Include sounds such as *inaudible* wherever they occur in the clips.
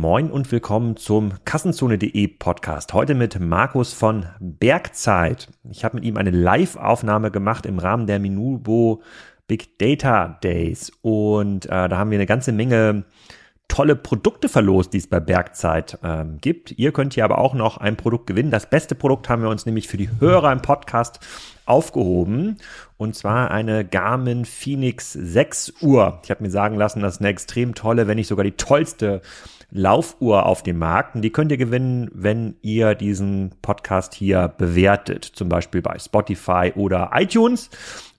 moin und willkommen zum Kassenzone.de Podcast. Heute mit Markus von Bergzeit. Ich habe mit ihm eine Live-Aufnahme gemacht im Rahmen der Minubo Big Data Days und äh, da haben wir eine ganze Menge tolle Produkte verlost, die es bei Bergzeit ähm, gibt. Ihr könnt hier aber auch noch ein Produkt gewinnen. Das beste Produkt haben wir uns nämlich für die Hörer im Podcast aufgehoben. Und zwar eine Garmin Phoenix 6 Uhr. Ich habe mir sagen lassen, das ist eine extrem tolle, wenn nicht sogar die tollste Laufuhr auf dem Markt. Und die könnt ihr gewinnen, wenn ihr diesen Podcast hier bewertet. Zum Beispiel bei Spotify oder iTunes.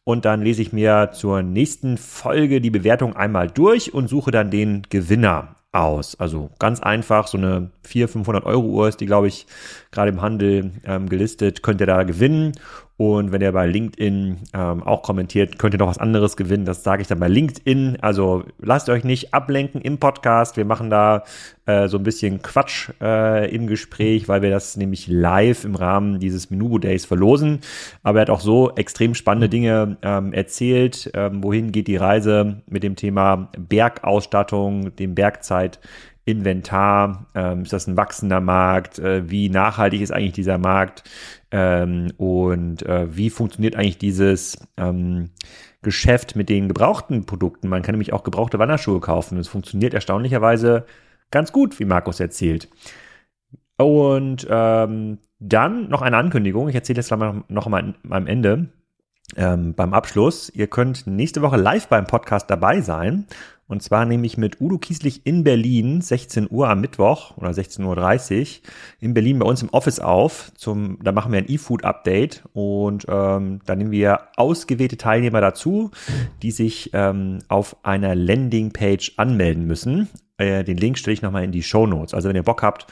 Und dann lese ich mir zur nächsten Folge die Bewertung einmal durch und suche dann den Gewinner aus. Also ganz einfach, so eine 400, 500 Euro Uhr ist die, glaube ich, gerade im Handel ähm, gelistet, könnt ihr da gewinnen. Und wenn ihr bei LinkedIn ähm, auch kommentiert, könnt ihr noch was anderes gewinnen. Das sage ich dann bei LinkedIn. Also lasst euch nicht ablenken im Podcast. Wir machen da äh, so ein bisschen Quatsch äh, im Gespräch, weil wir das nämlich live im Rahmen dieses Minubo Days verlosen. Aber er hat auch so extrem spannende Dinge ähm, erzählt. Ähm, wohin geht die Reise mit dem Thema Bergausstattung, dem Bergzeit Inventar? Ähm, ist das ein wachsender Markt? Äh, wie nachhaltig ist eigentlich dieser Markt? Ähm, und äh, wie funktioniert eigentlich dieses ähm, Geschäft mit den gebrauchten Produkten? Man kann nämlich auch gebrauchte Wanderschuhe kaufen. Es funktioniert erstaunlicherweise ganz gut, wie Markus erzählt. Und ähm, dann noch eine Ankündigung. Ich erzähle das noch mal am Ende. Ähm, beim Abschluss. Ihr könnt nächste Woche live beim Podcast dabei sein. Und zwar nämlich mit Udo Kieslich in Berlin, 16 Uhr am Mittwoch oder 16.30 Uhr in Berlin bei uns im Office auf. Zum, da machen wir ein E-Food-Update und ähm, da nehmen wir ausgewählte Teilnehmer dazu, die sich ähm, auf einer Landingpage anmelden müssen. Äh, den Link stelle ich nochmal in die Show Notes. Also wenn ihr Bock habt,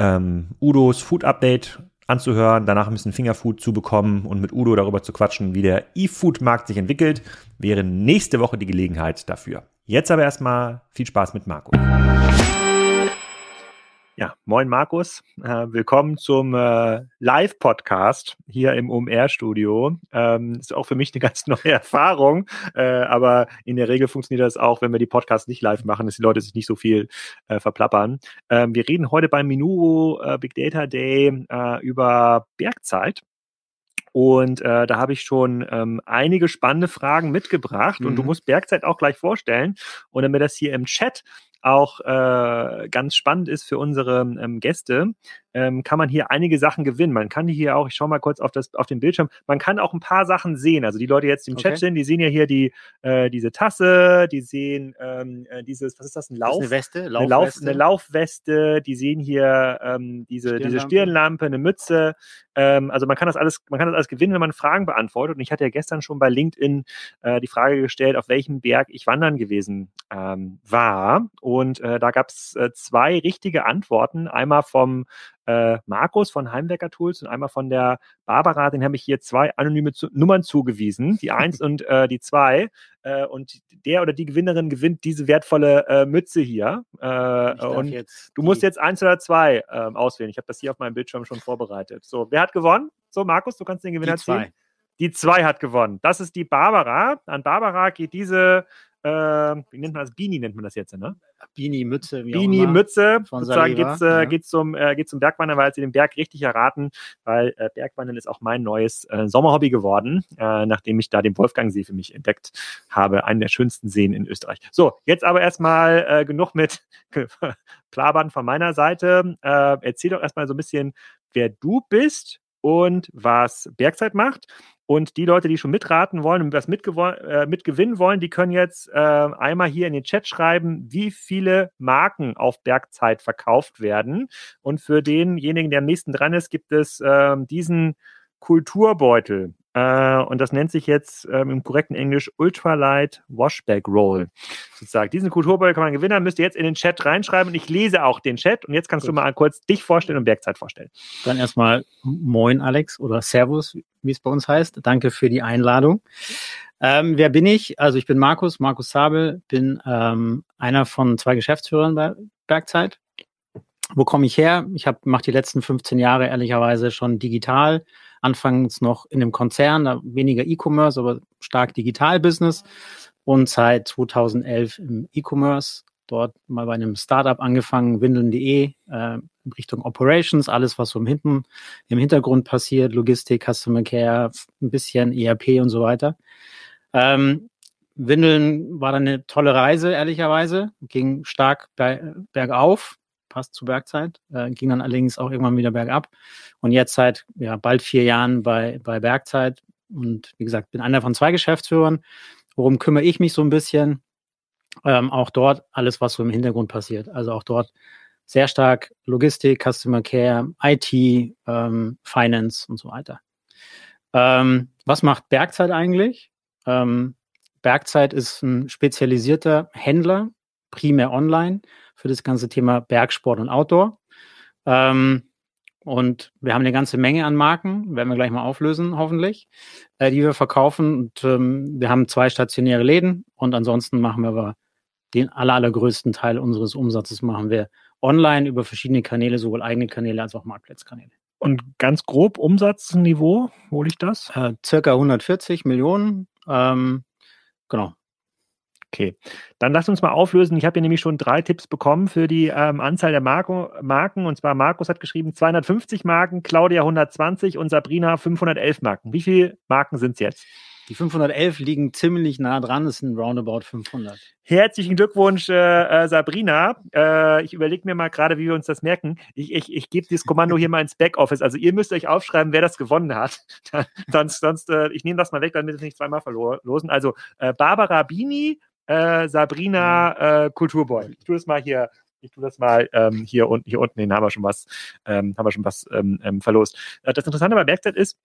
ähm, Udos Food Update anzuhören, danach ein bisschen Fingerfood zu bekommen und mit Udo darüber zu quatschen, wie der E-Food-Markt sich entwickelt, wäre nächste Woche die Gelegenheit dafür. Jetzt aber erstmal viel Spaß mit Markus. Ja, moin Markus, äh, willkommen zum äh, Live-Podcast hier im OMR-Studio. Ähm, ist auch für mich eine *laughs* ganz neue Erfahrung, äh, aber in der Regel funktioniert das auch, wenn wir die Podcasts nicht live machen, dass die Leute sich nicht so viel äh, verplappern. Ähm, wir reden heute beim Minuro äh, Big Data Day äh, über Bergzeit. Und äh, da habe ich schon ähm, einige spannende Fragen mitgebracht. Mhm. Und du mhm. musst Bergzeit auch gleich vorstellen. Und damit das hier im Chat auch äh, ganz spannend ist für unsere ähm, Gäste, ähm, kann man hier einige Sachen gewinnen. Man kann hier auch, ich schaue mal kurz auf, das, auf den Bildschirm, man kann auch ein paar Sachen sehen. Also die Leute jetzt im okay. Chat sind, die sehen ja hier die, äh, diese Tasse, die sehen ähm, äh, dieses, was ist das, ein Lauf? Das eine Weste? Laufweste? Eine, Lauf, eine Laufweste, die sehen hier ähm, diese, Stirnlampe. diese Stirnlampe, eine Mütze. Ähm, also man kann das alles, man kann das alles gewinnen, wenn man Fragen beantwortet. Und ich hatte ja gestern schon bei LinkedIn äh, die Frage gestellt, auf welchem Berg ich wandern gewesen ähm, war. Und äh, da gab es äh, zwei richtige Antworten. Einmal vom äh, Markus von Heimwerker Tools und einmal von der Barbara. Den habe ich hier zwei anonyme zu Nummern zugewiesen, die eins *laughs* und äh, die zwei. Äh, und der oder die Gewinnerin gewinnt diese wertvolle äh, Mütze hier. Äh, und du musst jetzt eins oder zwei ähm, auswählen. Ich habe das hier auf meinem Bildschirm schon vorbereitet. So, wer hat gewonnen? So, Markus, du kannst den Gewinner die ziehen. Die zwei hat gewonnen. Das ist die Barbara. An Barbara geht diese äh, wie nennt man das? Beanie nennt man das jetzt, ne? Beanie, Mütze, wie Beanie, Mütze. Sozusagen geht's, äh, ja. geht's zum, äh, geht's zum Bergwandern, weil sie den Berg richtig erraten, weil äh, Bergwandern ist auch mein neues äh, Sommerhobby geworden, äh, nachdem ich da den Wolfgangsee für mich entdeckt habe, einen der schönsten Seen in Österreich. So, jetzt aber erstmal äh, genug mit *laughs* Plabern von meiner Seite. Äh, erzähl doch erstmal so ein bisschen, wer du bist und was Bergzeit macht. Und die Leute, die schon mitraten wollen und was äh, mitgewinnen wollen, die können jetzt äh, einmal hier in den Chat schreiben, wie viele Marken auf Bergzeit verkauft werden. Und für denjenigen, der am nächsten dran ist, gibt es äh, diesen Kulturbeutel. Äh, und das nennt sich jetzt ähm, im korrekten Englisch Ultralight Washback Roll. Sozusagen. Diesen Kulturbeutel kann man gewinnen, müsst ihr jetzt in den Chat reinschreiben und ich lese auch den Chat. Und jetzt kannst Gut. du mal kurz dich vorstellen und Bergzeit vorstellen. Dann erstmal Moin, Alex, oder Servus, wie es bei uns heißt. Danke für die Einladung. Ähm, wer bin ich? Also ich bin Markus, Markus Sabel, bin ähm, einer von zwei Geschäftsführern bei Bergzeit. Wo komme ich her? Ich habe mache die letzten 15 Jahre ehrlicherweise schon digital anfangs noch in einem Konzern, weniger E-Commerce, aber stark Digital-Business und seit 2011 im E-Commerce dort mal bei einem Startup angefangen, windeln.de, äh, Richtung Operations, alles, was so im, Hinten, im Hintergrund passiert, Logistik, Customer Care, ein bisschen ERP und so weiter. Ähm, Windeln war dann eine tolle Reise, ehrlicherweise, ging stark bergauf, passt zur Bergzeit, äh, ging dann allerdings auch irgendwann wieder bergab. Und jetzt seit ja, bald vier Jahren bei, bei Bergzeit und wie gesagt, bin einer von zwei Geschäftsführern. Worum kümmere ich mich so ein bisschen? Ähm, auch dort alles, was so im Hintergrund passiert. Also auch dort sehr stark Logistik, Customer Care, IT, ähm, Finance und so weiter. Ähm, was macht Bergzeit eigentlich? Ähm, Bergzeit ist ein spezialisierter Händler, primär online, für das ganze Thema Bergsport und Outdoor. Ähm, und wir haben eine ganze Menge an Marken, werden wir gleich mal auflösen, hoffentlich, äh, die wir verkaufen. Und ähm, wir haben zwei stationäre Läden und ansonsten machen wir aber den aller, allergrößten Teil unseres Umsatzes machen wir online über verschiedene Kanäle, sowohl eigene Kanäle als auch Marktplatzkanäle. Und ganz grob Umsatzniveau, wo liegt das? Äh, circa 140 Millionen. Ähm, genau. Okay, dann lasst uns mal auflösen. Ich habe hier nämlich schon drei Tipps bekommen für die ähm, Anzahl der Marco, Marken. Und zwar Markus hat geschrieben 250 Marken, Claudia 120 und Sabrina 511 Marken. Wie viele Marken sind es jetzt? Die 511 liegen ziemlich nah dran, es sind roundabout 500. Herzlichen Glückwunsch, äh, äh, Sabrina. Äh, ich überlege mir mal gerade, wie wir uns das merken. Ich, ich, ich gebe dieses Kommando hier mal ins Backoffice. Also ihr müsst euch aufschreiben, wer das gewonnen hat. *laughs* sonst, sonst äh, ich nehme das mal weg, damit es nicht zweimal verlosen. Also äh, Barbara Bini, äh, Sabrina äh, Kulturboy. Ich tue das mal hier ich tue das mal ähm, hier unten, hier unten, den haben wir schon was, ähm, haben wir schon was ähm, ähm verlost. Äh, das Interessante bei Bergzeit ist,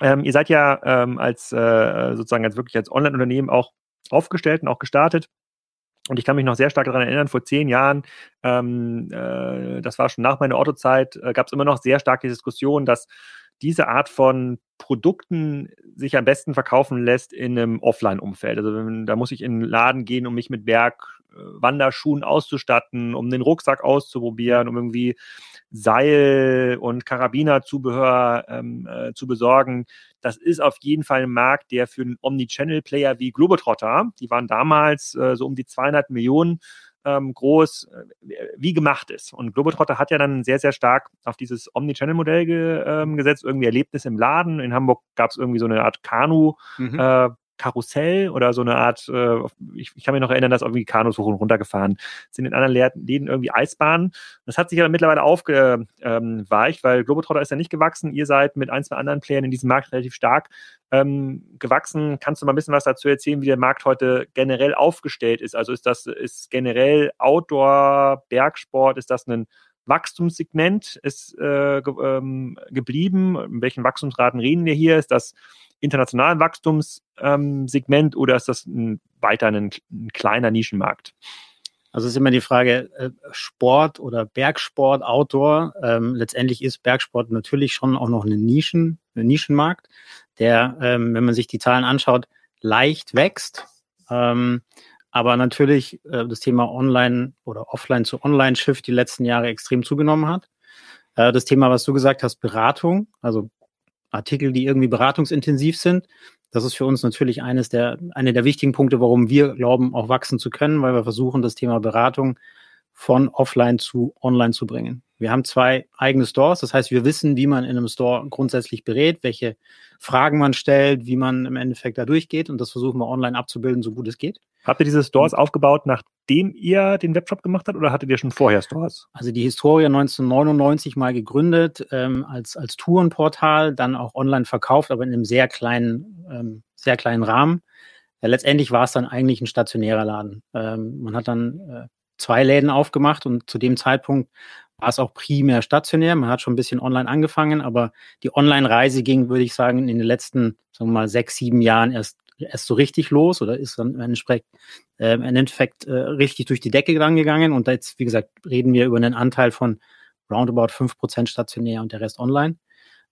ähm, ihr seid ja ähm, als äh, sozusagen als wirklich als Online-Unternehmen auch aufgestellt und auch gestartet. Und ich kann mich noch sehr stark daran erinnern, vor zehn Jahren, ähm, äh, das war schon nach meiner Autozeit, äh, gab es immer noch sehr starke Diskussionen, dass diese Art von Produkten sich am besten verkaufen lässt in einem Offline-Umfeld. Also da muss ich in den Laden gehen, um mich mit Bergwanderschuhen äh, auszustatten, um den Rucksack auszuprobieren, um irgendwie Seil und Karabinerzubehör ähm, äh, zu besorgen. Das ist auf jeden Fall ein Markt, der für einen Omnichannel-Player wie Globetrotter, die waren damals äh, so um die 200 Millionen ähm, groß, äh, wie gemacht ist. Und Globetrotter hat ja dann sehr, sehr stark auf dieses Omnichannel-Modell ge, ähm, gesetzt, irgendwie Erlebnis im Laden. In Hamburg gab es irgendwie so eine Art Kanu, mhm. äh, Karussell oder so eine Art, äh, ich, ich, kann mich noch erinnern, dass irgendwie Kanus hoch und runter gefahren sind. In anderen Läden irgendwie Eisbahnen. Das hat sich aber mittlerweile aufgeweicht, ähm, weil Globetrotter ist ja nicht gewachsen. Ihr seid mit ein, zwei anderen Playern in diesem Markt relativ stark ähm, gewachsen. Kannst du mal ein bisschen was dazu erzählen, wie der Markt heute generell aufgestellt ist? Also ist das, ist generell Outdoor, Bergsport, ist das ein Wachstumssegment ist äh, ge ähm, geblieben? In welchen Wachstumsraten reden wir hier? Ist das internationalen Wachstumssegment ähm, oder ist das ein, weiter ein, ein, kleiner Nischenmarkt? Also ist immer die Frage, äh, Sport oder Bergsport, Outdoor. Ähm, letztendlich ist Bergsport natürlich schon auch noch eine Nischen, ein Nischenmarkt, der, ähm, wenn man sich die Zahlen anschaut, leicht wächst. Ähm, aber natürlich äh, das Thema Online oder Offline zu Online-Shift die letzten Jahre extrem zugenommen hat. Äh, das Thema, was du gesagt hast, Beratung, also Artikel, die irgendwie beratungsintensiv sind. Das ist für uns natürlich eines der, eine der wichtigen Punkte, warum wir glauben, auch wachsen zu können, weil wir versuchen, das Thema Beratung von offline zu online zu bringen. Wir haben zwei eigene Stores, das heißt, wir wissen, wie man in einem Store grundsätzlich berät, welche Fragen man stellt, wie man im Endeffekt da durchgeht und das versuchen wir online abzubilden, so gut es geht. Habt ihr diese Stores aufgebaut, nachdem ihr den Webshop gemacht habt oder hattet ihr schon vorher Stores? Also die Historie 1999 mal gegründet ähm, als, als Tourenportal, dann auch online verkauft, aber in einem sehr kleinen, ähm, sehr kleinen Rahmen. Ja, letztendlich war es dann eigentlich ein stationärer Laden. Ähm, man hat dann äh, zwei Läden aufgemacht und zu dem Zeitpunkt war es auch primär stationär. Man hat schon ein bisschen online angefangen, aber die Online-Reise ging, würde ich sagen, in den letzten, sagen wir mal, sechs, sieben Jahren erst erst so richtig los oder ist dann im Endeffekt, äh, im Endeffekt äh, richtig durch die Decke gegangen. Und jetzt, wie gesagt, reden wir über einen Anteil von roundabout 5% stationär und der Rest online.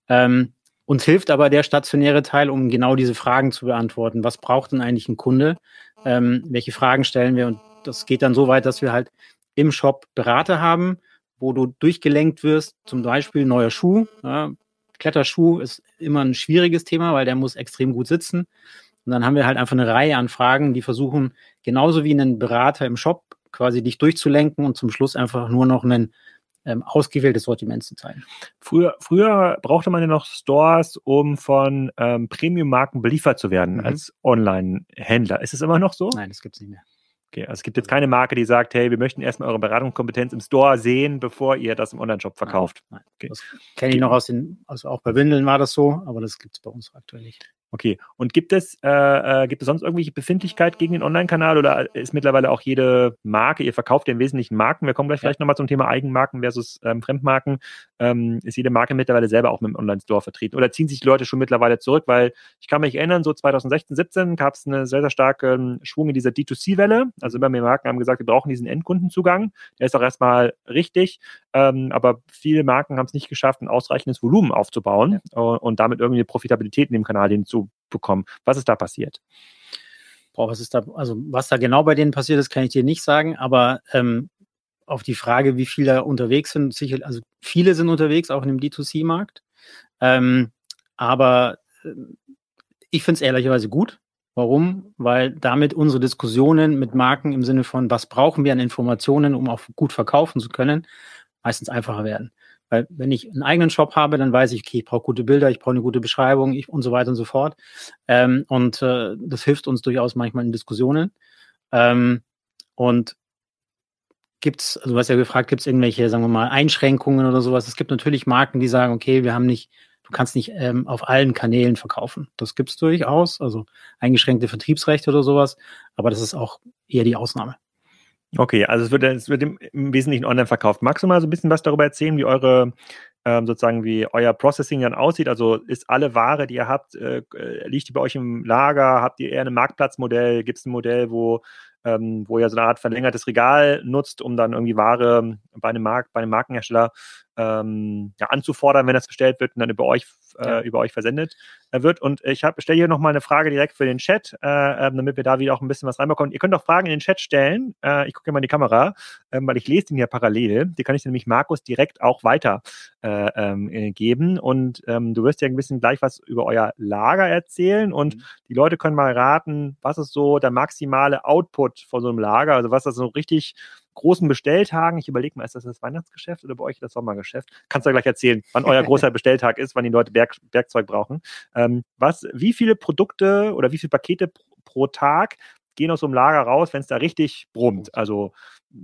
Ähm, uns hilft aber der stationäre Teil, um genau diese Fragen zu beantworten. Was braucht denn eigentlich ein Kunde? Ähm, welche Fragen stellen wir? Und das geht dann so weit, dass wir halt im Shop Berater haben, wo du durchgelenkt wirst, zum Beispiel neuer Schuh. Ja, Kletterschuh ist immer ein schwieriges Thema, weil der muss extrem gut sitzen. Und dann haben wir halt einfach eine Reihe an Fragen, die versuchen, genauso wie ein Berater im Shop quasi dich durchzulenken und zum Schluss einfach nur noch ein ähm, ausgewähltes Sortiment zu zeigen. Früher, früher brauchte man ja noch Stores, um von ähm, Premium-Marken beliefert zu werden mhm. als Online-Händler. Ist es immer noch so? Nein, das gibt es nicht mehr. Okay, also es gibt jetzt keine Marke, die sagt, hey, wir möchten erstmal eure Beratungskompetenz im Store sehen, bevor ihr das im Online-Shop verkauft. Nein, nein. Okay. Das kenne ich noch aus den, also auch bei Windeln war das so, aber das gibt es bei uns aktuell nicht. Okay. Und gibt es, äh, äh, gibt es sonst irgendwelche Befindlichkeit gegen den Online-Kanal oder ist mittlerweile auch jede Marke, ihr verkauft ja im Wesentlichen Marken, wir kommen gleich ja. vielleicht nochmal zum Thema Eigenmarken versus ähm, Fremdmarken, ähm, ist jede Marke mittlerweile selber auch mit dem Online-Store vertreten? Oder ziehen sich die Leute schon mittlerweile zurück? Weil ich kann mich erinnern, so 2016, 17 gab es einen sehr, sehr starken Schwung in dieser D2C-Welle. Also immer mehr Marken haben gesagt, wir brauchen diesen Endkundenzugang. Der ist auch erstmal richtig. Ähm, aber viele Marken haben es nicht geschafft, ein ausreichendes Volumen aufzubauen ja. und damit irgendwie eine Profitabilität in dem Kanal hinzu bekommen. Was ist da passiert? Boah, was ist da, also was da genau bei denen passiert ist, kann ich dir nicht sagen, aber ähm, auf die Frage, wie viele da unterwegs sind, sicher, also viele sind unterwegs, auch in dem D2C-Markt. Ähm, aber äh, ich finde es ehrlicherweise gut. Warum? Weil damit unsere Diskussionen mit Marken im Sinne von, was brauchen wir an Informationen, um auch gut verkaufen zu können, meistens einfacher werden. Weil wenn ich einen eigenen Shop habe, dann weiß ich, okay, ich brauche gute Bilder, ich brauche eine gute Beschreibung ich, und so weiter und so fort. Ähm, und äh, das hilft uns durchaus manchmal in Diskussionen. Ähm, und gibt's, also du hast ja gefragt, gibt es irgendwelche, sagen wir mal, Einschränkungen oder sowas? Es gibt natürlich Marken, die sagen, okay, wir haben nicht, du kannst nicht ähm, auf allen Kanälen verkaufen. Das gibt es durchaus, also eingeschränkte Vertriebsrechte oder sowas, aber das ist auch eher die Ausnahme. Okay, also es wird, es wird im, Wesentlichen online verkauft. Magst du mal so ein bisschen was darüber erzählen, wie eure ähm, sozusagen wie euer Processing dann aussieht? Also ist alle Ware, die ihr habt, äh, liegt die bei euch im Lager? Habt ihr eher ein Marktplatzmodell? Gibt es ein Modell, wo ähm, wo ihr so eine Art verlängertes Regal nutzt, um dann irgendwie Ware bei einem Markt, bei einem Markenhersteller ähm, ja, anzufordern, wenn das bestellt wird und dann über euch, äh, über euch versendet äh, wird. Und ich stelle hier nochmal eine Frage direkt für den Chat, äh, ähm, damit wir da wieder auch ein bisschen was reinbekommen. Ihr könnt auch Fragen in den Chat stellen. Ich gucke mal in die Kamera, ähm, weil ich lese den hier parallel. Die kann ich nämlich Markus direkt auch weiter äh, ähm, äh, geben. Und du wirst ja ein bisschen gleich was über euer Lager erzählen. Und mhm. die Leute können mal raten, was ist so der maximale Output von so einem Lager? Also was ist so richtig großen Bestelltagen. Ich überlege mal, ist das das Weihnachtsgeschäft oder bei euch das Sommergeschäft? Kannst du ja gleich erzählen, wann euer *laughs* großer Bestelltag ist, wann die Leute Berg, Werkzeug brauchen. Ähm, was, wie viele Produkte oder wie viele Pakete pro, pro Tag gehen aus so einem Lager raus, wenn es da richtig brummt? Also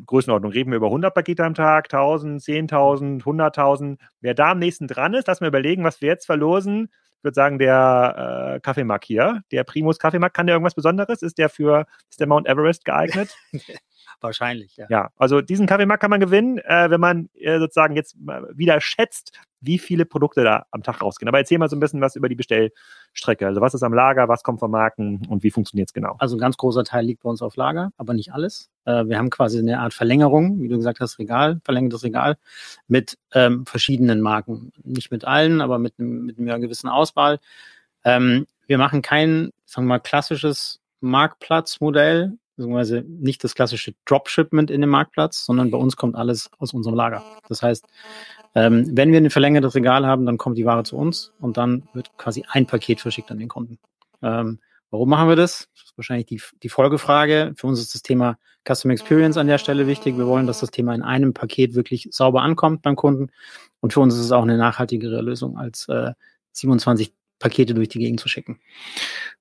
Größenordnung, reden wir über 100 Pakete am Tag, 1000, 10.000, 100.000. Wer da am nächsten dran ist, lass mir überlegen, was wir jetzt verlosen. Ich würde sagen, der äh, Kaffeemark hier, der Primus Kaffeemark, kann der irgendwas Besonderes? Ist der für, ist der Mount Everest geeignet? *laughs* Wahrscheinlich, ja. Ja, also diesen Kaffeemarkt kann man gewinnen, äh, wenn man äh, sozusagen jetzt wieder schätzt, wie viele Produkte da am Tag rausgehen. Aber erzähl mal so ein bisschen was über die Bestellstrecke. Also was ist am Lager, was kommt vom Marken und wie funktioniert es genau? Also ein ganz großer Teil liegt bei uns auf Lager, aber nicht alles. Äh, wir haben quasi eine Art Verlängerung, wie du gesagt hast, Regal, verlängertes Regal mit ähm, verschiedenen Marken. Nicht mit allen, aber mit, mit einer gewissen Auswahl. Ähm, wir machen kein, sagen wir mal, klassisches Marktplatzmodell, beziehungsweise nicht das klassische Dropshipment in den Marktplatz, sondern bei uns kommt alles aus unserem Lager. Das heißt, ähm, wenn wir ein verlängertes Regal haben, dann kommt die Ware zu uns und dann wird quasi ein Paket verschickt an den Kunden. Ähm, warum machen wir das? Das ist wahrscheinlich die, die Folgefrage. Für uns ist das Thema Customer Experience an der Stelle wichtig. Wir wollen, dass das Thema in einem Paket wirklich sauber ankommt beim Kunden. Und für uns ist es auch eine nachhaltigere Lösung als äh, 27 Pakete durch die Gegend zu schicken.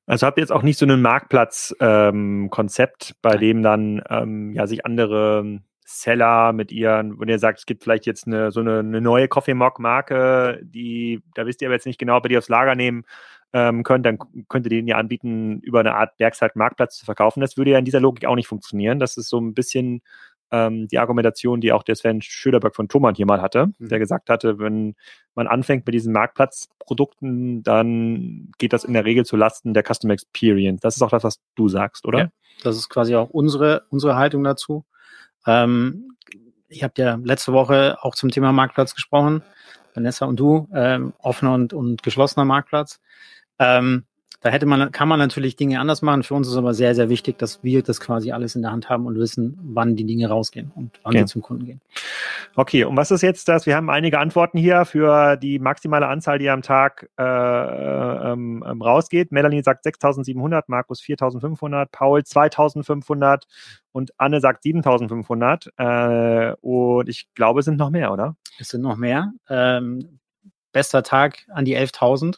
Also habt ihr jetzt auch nicht so ein Marktplatz-Konzept, ähm, bei dem dann ähm, ja sich andere Seller mit ihren, wenn ihr sagt, es gibt vielleicht jetzt eine so eine, eine neue Coffee Mock Marke, die, da wisst ihr aber jetzt nicht genau, ob ihr die aufs Lager nehmen ähm, könnt, dann könnt ihr denen ja anbieten, über eine Art Werkzeit Marktplatz zu verkaufen. Das würde ja in dieser Logik auch nicht funktionieren. Das ist so ein bisschen ähm, die Argumentation, die auch der Sven Schöderberg von Thomann hier mal hatte, mhm. der gesagt hatte, wenn man anfängt mit diesen Marktplatzprodukten, dann geht das in der Regel zu Lasten der Customer Experience. Das ist auch das, was du sagst, oder? Ja, das ist quasi auch unsere, unsere Haltung dazu. Ähm, ich habe ja letzte Woche auch zum Thema Marktplatz gesprochen, Vanessa und du, ähm, offener und, und geschlossener Marktplatz. Ähm, da hätte man, kann man natürlich Dinge anders machen. Für uns ist aber sehr, sehr wichtig, dass wir das quasi alles in der Hand haben und wissen, wann die Dinge rausgehen und wann okay. sie zum Kunden gehen. Okay, und was ist jetzt das? Wir haben einige Antworten hier für die maximale Anzahl, die am Tag äh, ähm, ähm rausgeht. Melanie sagt 6700, Markus 4500, Paul 2500 und Anne sagt 7500. Äh, und ich glaube, es sind noch mehr, oder? Es sind noch mehr. Ähm, bester Tag an die 11.000.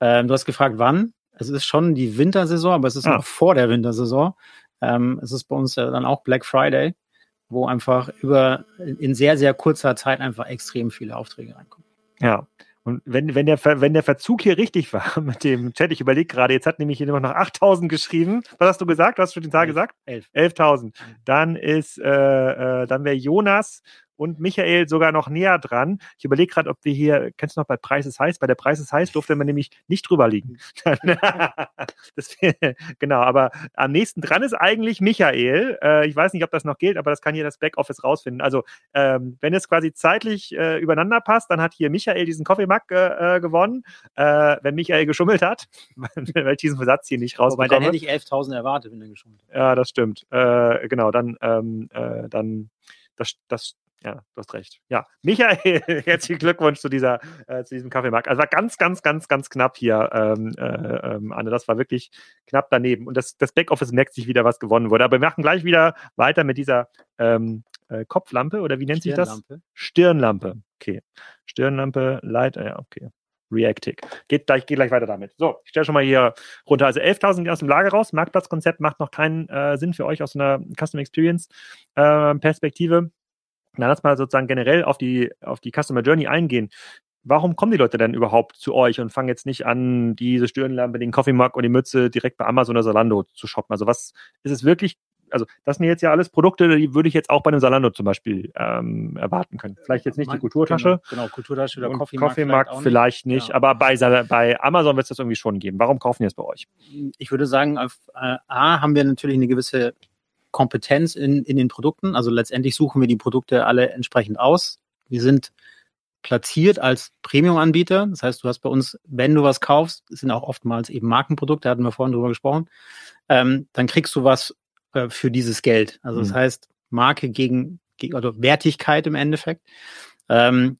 Ähm, du hast gefragt, wann. Es ist schon die Wintersaison, aber es ist ah. noch vor der Wintersaison. Ähm, es ist bei uns ja dann auch Black Friday, wo einfach über in sehr, sehr kurzer Zeit einfach extrem viele Aufträge reinkommen. Ja. Und wenn, wenn, der, wenn der Verzug hier richtig war *laughs* mit dem Chat, ich überlege gerade, jetzt hat nämlich hier noch 8000 geschrieben. Was hast du gesagt? Was hast du den Tag gesagt? 11. 11.000. Dann ist, äh, äh, dann wäre Jonas und Michael sogar noch näher dran. Ich überlege gerade, ob wir hier, kennst du noch bei Preises heiß? Bei der Preises heiß durfte man nämlich nicht drüber liegen. *laughs* das, genau, aber am nächsten dran ist eigentlich Michael. Äh, ich weiß nicht, ob das noch gilt, aber das kann hier das Backoffice rausfinden. Also, ähm, wenn es quasi zeitlich äh, übereinander passt, dann hat hier Michael diesen Coffee-Mug äh, gewonnen. Äh, wenn Michael geschummelt hat, *laughs* weil ich diesen Versatz hier nicht rausbekomme. Wobei, dann hätte ich 11.000 erwartet, wenn er geschummelt hat. Ja, das stimmt. Äh, genau, dann, ähm, äh, dann das, das, ja, du hast recht. Ja, Michael, *laughs* herzlichen Glückwunsch zu, dieser, äh, zu diesem Kaffeemarkt. Also war ganz, ganz, ganz, ganz knapp hier, ähm, äh, ähm, Anne. Das war wirklich knapp daneben. Und das, das Backoffice merkt sich wieder, was gewonnen wurde. Aber wir machen gleich wieder weiter mit dieser ähm, äh, Kopflampe oder wie nennt sich das? Stirnlampe. Okay. Stirnlampe, Light, ja, okay. Reactic. Geht gleich, geht gleich weiter damit. So, ich stelle schon mal hier runter. Also 11.000 aus dem Lager raus. Marktplatzkonzept macht noch keinen äh, Sinn für euch aus einer Custom Experience äh, Perspektive. Na, lass mal sozusagen generell auf die, auf die Customer Journey eingehen. Warum kommen die Leute denn überhaupt zu euch und fangen jetzt nicht an, diese Stirnlampe, den Coffee Mug und die Mütze direkt bei Amazon oder Zalando zu shoppen? Also was ist es wirklich also das sind jetzt ja alles Produkte, die würde ich jetzt auch bei einem Salando zum Beispiel ähm, erwarten können. Vielleicht jetzt nicht die Kulturtasche. Genau, genau Kulturtasche oder Coffee, Coffee Markt vielleicht, vielleicht nicht, ja. aber bei, bei Amazon wird es das irgendwie schon geben. Warum kaufen die es bei euch? Ich würde sagen, auf äh, A haben wir natürlich eine gewisse Kompetenz in, in den Produkten. Also letztendlich suchen wir die Produkte alle entsprechend aus. Wir sind platziert als Premium-Anbieter. Das heißt, du hast bei uns, wenn du was kaufst, sind auch oftmals eben Markenprodukte, hatten wir vorhin drüber gesprochen, ähm, dann kriegst du was äh, für dieses Geld. Also das mhm. heißt, Marke gegen, gegen oder Wertigkeit im Endeffekt. Ähm,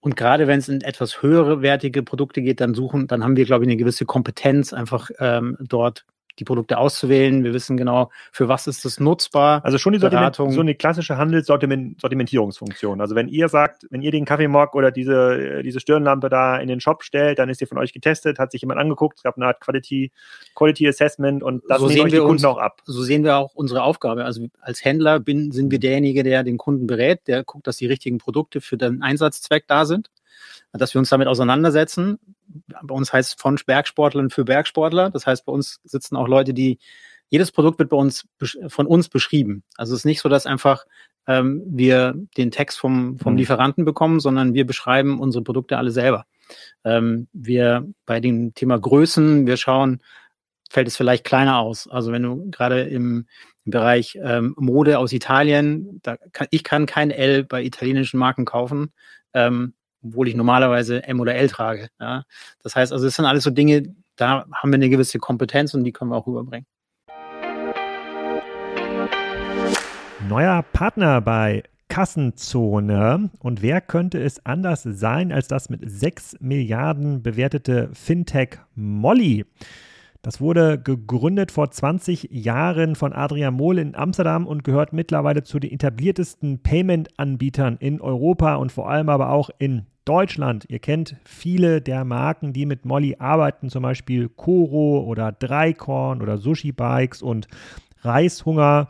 und gerade wenn es in etwas höhere wertige Produkte geht, dann suchen, dann haben wir, glaube ich, eine gewisse Kompetenz, einfach ähm, dort die Produkte auszuwählen. Wir wissen genau, für was ist das nutzbar. Also schon die Sortiment, so eine klassische Handelssortimentierungsfunktion. Also wenn ihr sagt, wenn ihr den Kaffeemock oder diese, diese Stirnlampe da in den Shop stellt, dann ist die von euch getestet, hat sich jemand angeguckt, es gab eine Art Quality, Quality Assessment und das so sehen wir die Kunden uns, auch ab. So sehen wir auch unsere Aufgabe. Also als Händler bin, sind wir derjenige, der den Kunden berät, der guckt, dass die richtigen Produkte für den Einsatzzweck da sind dass wir uns damit auseinandersetzen. Bei uns heißt es von Bergsportlern für Bergsportler. Das heißt, bei uns sitzen auch Leute, die jedes Produkt wird bei uns von uns beschrieben. Also es ist nicht so, dass einfach ähm, wir den Text vom, vom mhm. Lieferanten bekommen, sondern wir beschreiben unsere Produkte alle selber. Ähm, wir bei dem Thema Größen, wir schauen, fällt es vielleicht kleiner aus. Also wenn du gerade im, im Bereich ähm, Mode aus Italien, da kann, ich kann kein L bei italienischen Marken kaufen. Ähm, obwohl ich normalerweise M oder L trage. Ja. Das heißt also, es sind alles so Dinge, da haben wir eine gewisse Kompetenz und die können wir auch rüberbringen. Neuer Partner bei Kassenzone. Und wer könnte es anders sein als das mit 6 Milliarden bewertete Fintech Molly? Das wurde gegründet vor 20 Jahren von Adrian Mohl in Amsterdam und gehört mittlerweile zu den etabliertesten Payment-Anbietern in Europa und vor allem aber auch in Deutschland. Ihr kennt viele der Marken, die mit Molly arbeiten, zum Beispiel Koro oder Dreikorn oder Sushi Bikes und Reishunger.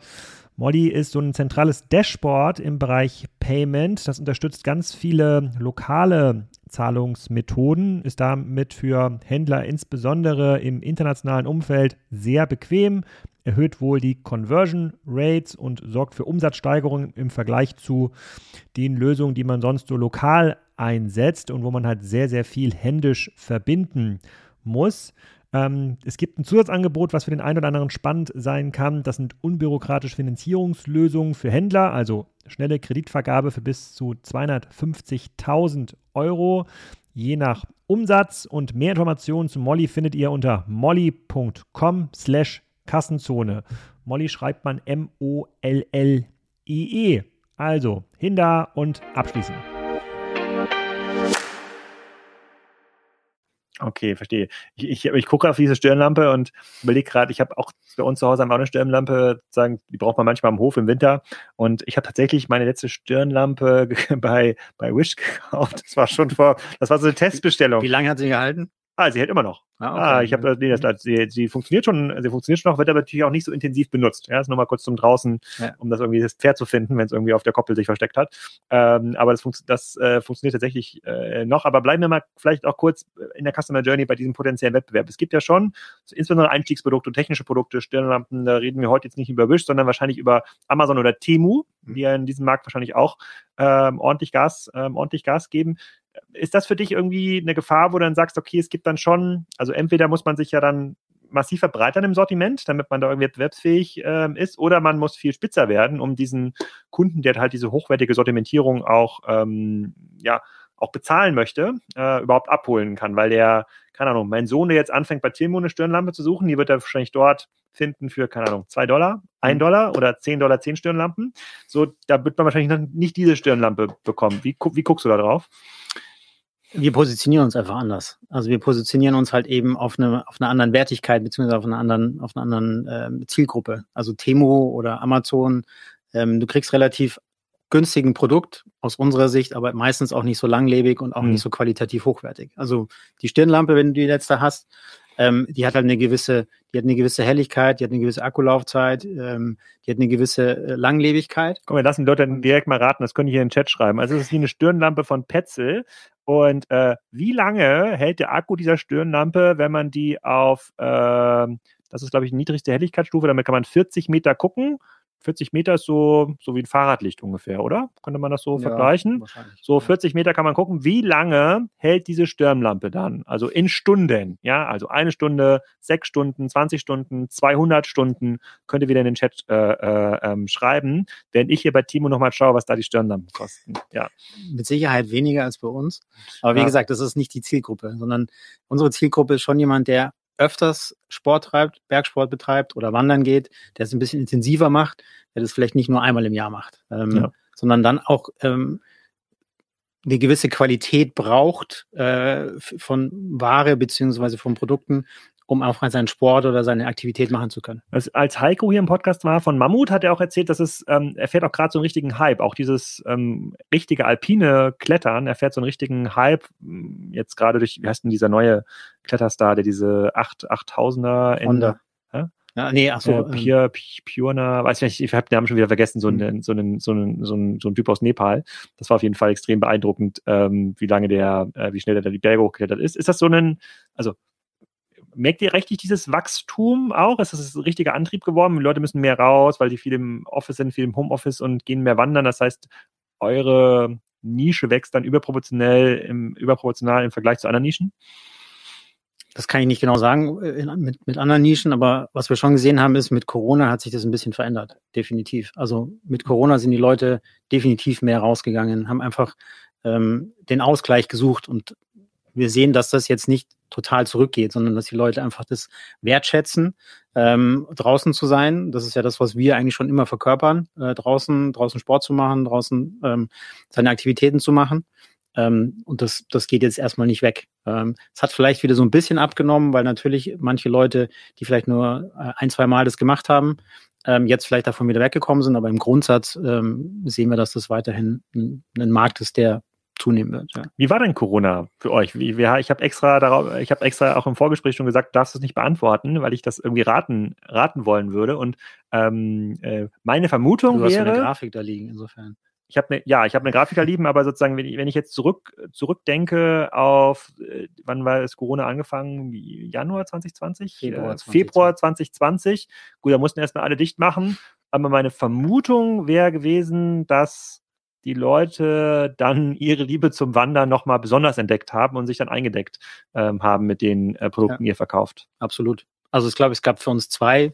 Molly ist so ein zentrales Dashboard im Bereich Payment. Das unterstützt ganz viele lokale Zahlungsmethoden, ist damit für Händler insbesondere im internationalen Umfeld sehr bequem, erhöht wohl die Conversion Rates und sorgt für Umsatzsteigerungen im Vergleich zu den Lösungen, die man sonst so lokal einsetzt und wo man halt sehr, sehr viel händisch verbinden muss. Ähm, es gibt ein Zusatzangebot, was für den einen oder anderen spannend sein kann. Das sind unbürokratische Finanzierungslösungen für Händler, also schnelle Kreditvergabe für bis zu 250.000 Euro. je nach Umsatz. Und mehr Informationen zu Molly findet ihr unter molly.com slash Kassenzone. Molly schreibt man M-O-L-L-I-E. -E. Also, hin da und abschließen. Okay, verstehe. Ich, ich, ich gucke auf diese Stirnlampe und überlege gerade, ich habe auch bei uns zu Hause haben wir auch eine Stirnlampe, sagen, die braucht man manchmal im Hof im Winter. Und ich habe tatsächlich meine letzte Stirnlampe *laughs* bei, bei Wish gekauft. Das war schon vor, das war so eine Testbestellung. Wie lange hat sie gehalten? Ah, sie hält immer noch. Ah, okay. ah ich habe nee, das, mhm. sie, sie funktioniert schon, sie funktioniert schon noch, wird aber natürlich auch nicht so intensiv benutzt. Ja, ist nur mal kurz zum draußen, ja. um das irgendwie das Pferd zu finden, wenn es irgendwie auf der Koppel sich versteckt hat. Ähm, aber das, funkt, das äh, funktioniert tatsächlich äh, noch. Aber bleiben wir mal vielleicht auch kurz in der Customer Journey bei diesem potenziellen Wettbewerb. Es gibt ja schon insbesondere Einstiegsprodukte und technische Produkte, Stirnlampen. Da reden wir heute jetzt nicht über Wish, sondern wahrscheinlich über Amazon oder Temu, die ja in diesem Markt wahrscheinlich auch ähm, ordentlich Gas, ähm, ordentlich Gas geben ist das für dich irgendwie eine Gefahr, wo du dann sagst, okay, es gibt dann schon, also entweder muss man sich ja dann massiv verbreitern im Sortiment, damit man da irgendwie wettbewerbsfähig äh, ist, oder man muss viel spitzer werden, um diesen Kunden, der halt diese hochwertige Sortimentierung auch, ähm, ja, auch bezahlen möchte, äh, überhaupt abholen kann, weil der, keine Ahnung, mein Sohn, der jetzt anfängt bei Tilmo eine Stirnlampe zu suchen, die wird er wahrscheinlich dort finden für, keine Ahnung, zwei Dollar, ein mhm. Dollar oder zehn Dollar zehn Stirnlampen. So, da wird man wahrscheinlich nicht diese Stirnlampe bekommen. Wie, wie guckst du da drauf? Wir positionieren uns einfach anders. Also wir positionieren uns halt eben auf eine auf einer anderen Wertigkeit beziehungsweise auf einer anderen auf einer anderen äh, Zielgruppe. Also Temo oder Amazon. Ähm, du kriegst relativ günstigen Produkt aus unserer Sicht, aber meistens auch nicht so langlebig und auch mhm. nicht so qualitativ hochwertig. Also die Stirnlampe, wenn du die letzte hast, ähm, die hat halt eine gewisse, die hat eine gewisse Helligkeit, die hat eine gewisse Akkulaufzeit, ähm, die hat eine gewisse äh, Langlebigkeit. Komm, wir lassen die Leute direkt mal raten, das können die hier in den Chat schreiben. Also es ist wie eine Stirnlampe von Petzl. Und äh, wie lange hält der Akku dieser Stirnlampe, wenn man die auf, äh, das ist glaube ich die niedrigste Helligkeitsstufe, damit kann man 40 Meter gucken 40 Meter ist so, so wie ein Fahrradlicht ungefähr, oder? Könnte man das so ja, vergleichen? So 40 Meter kann man gucken, wie lange hält diese Stirnlampe dann? Also in Stunden, ja, also eine Stunde, sechs Stunden, 20 Stunden, 200 Stunden, könnt ihr wieder in den Chat äh, äh, ähm, schreiben, während ich hier bei Timo nochmal schaue, was da die Stirnlampen kosten. Ja. Mit Sicherheit weniger als bei uns. Aber wie ja. gesagt, das ist nicht die Zielgruppe, sondern unsere Zielgruppe ist schon jemand, der öfters Sport treibt, Bergsport betreibt oder wandern geht, der es ein bisschen intensiver macht, der das vielleicht nicht nur einmal im Jahr macht, ähm, ja. sondern dann auch ähm, eine gewisse Qualität braucht äh, von Ware beziehungsweise von Produkten, um auch seinen Sport oder seine Aktivität machen zu können. Also als Heiko hier im Podcast war von Mammut, hat er auch erzählt, dass es, ähm, er fährt auch gerade so einen richtigen Hype, auch dieses ähm, richtige alpine Klettern, er fährt so einen richtigen Hype, hm, jetzt gerade durch, wie heißt denn dieser neue Kletterstar, der diese 8, 8000er Honda. Hä? Ja, nee, ach so. Äh, Pure, Purna, weiß nicht, ich habe den Namen schon wieder vergessen, so, mhm. einen, so, einen, so, einen, so, einen, so ein Typ aus Nepal. Das war auf jeden Fall extrem beeindruckend, ähm, wie lange der, äh, wie schnell der da die Berge hochgeklettert ist. Ist das so ein, also merkt ihr richtig dieses Wachstum auch? Ist das ein richtiger Antrieb geworden? Die Leute müssen mehr raus, weil die viel im Office sind, viel im Homeoffice und gehen mehr wandern. Das heißt, eure Nische wächst dann überproportionell im, überproportional im Vergleich zu anderen Nischen? Das kann ich nicht genau sagen äh, in, mit, mit anderen Nischen, aber was wir schon gesehen haben, ist, mit Corona hat sich das ein bisschen verändert. Definitiv. Also mit Corona sind die Leute definitiv mehr rausgegangen, haben einfach ähm, den Ausgleich gesucht und wir sehen, dass das jetzt nicht total zurückgeht, sondern dass die Leute einfach das wertschätzen, ähm, draußen zu sein. Das ist ja das, was wir eigentlich schon immer verkörpern, äh, draußen, draußen Sport zu machen, draußen ähm, seine Aktivitäten zu machen. Ähm, und das, das geht jetzt erstmal nicht weg. Ähm, es hat vielleicht wieder so ein bisschen abgenommen, weil natürlich manche Leute, die vielleicht nur äh, ein, zwei Mal das gemacht haben, ähm, jetzt vielleicht davon wieder weggekommen sind, aber im Grundsatz ähm, sehen wir, dass das weiterhin ein, ein Markt ist, der zunehmen wird. Ja. Wie war denn Corona für euch? Wie, wie, ich habe extra darauf, ich habe extra auch im Vorgespräch schon gesagt, darfst du es nicht beantworten, weil ich das irgendwie raten, raten wollen würde. Und ähm, äh, meine Vermutung du hast wäre. eine Grafik da liegen, insofern. Ich habe eine, ja, ich habe eine Grafik da liegen, aber sozusagen, wenn ich, wenn ich jetzt zurück, zurückdenke auf, äh, wann war es Corona angefangen? Januar 2020? Februar, äh, 2020. Februar 2020. Gut, da mussten erstmal alle dicht machen. Aber meine Vermutung wäre gewesen, dass die Leute dann ihre Liebe zum Wandern nochmal besonders entdeckt haben und sich dann eingedeckt ähm, haben mit den äh, Produkten, ja. die ihr verkauft. Absolut. Also ich glaube, es gab für uns zwei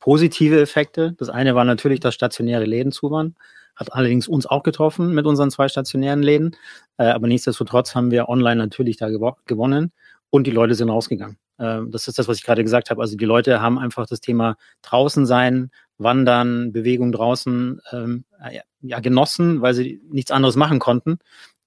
positive Effekte. Das eine war natürlich, dass stationäre Läden zu waren. Hat allerdings uns auch getroffen mit unseren zwei stationären Läden. Äh, aber nichtsdestotrotz haben wir online natürlich da gewo gewonnen und die Leute sind rausgegangen. Äh, das ist das, was ich gerade gesagt habe. Also die Leute haben einfach das Thema draußen sein, Wandern, Bewegung draußen ähm, ja, genossen, weil sie nichts anderes machen konnten.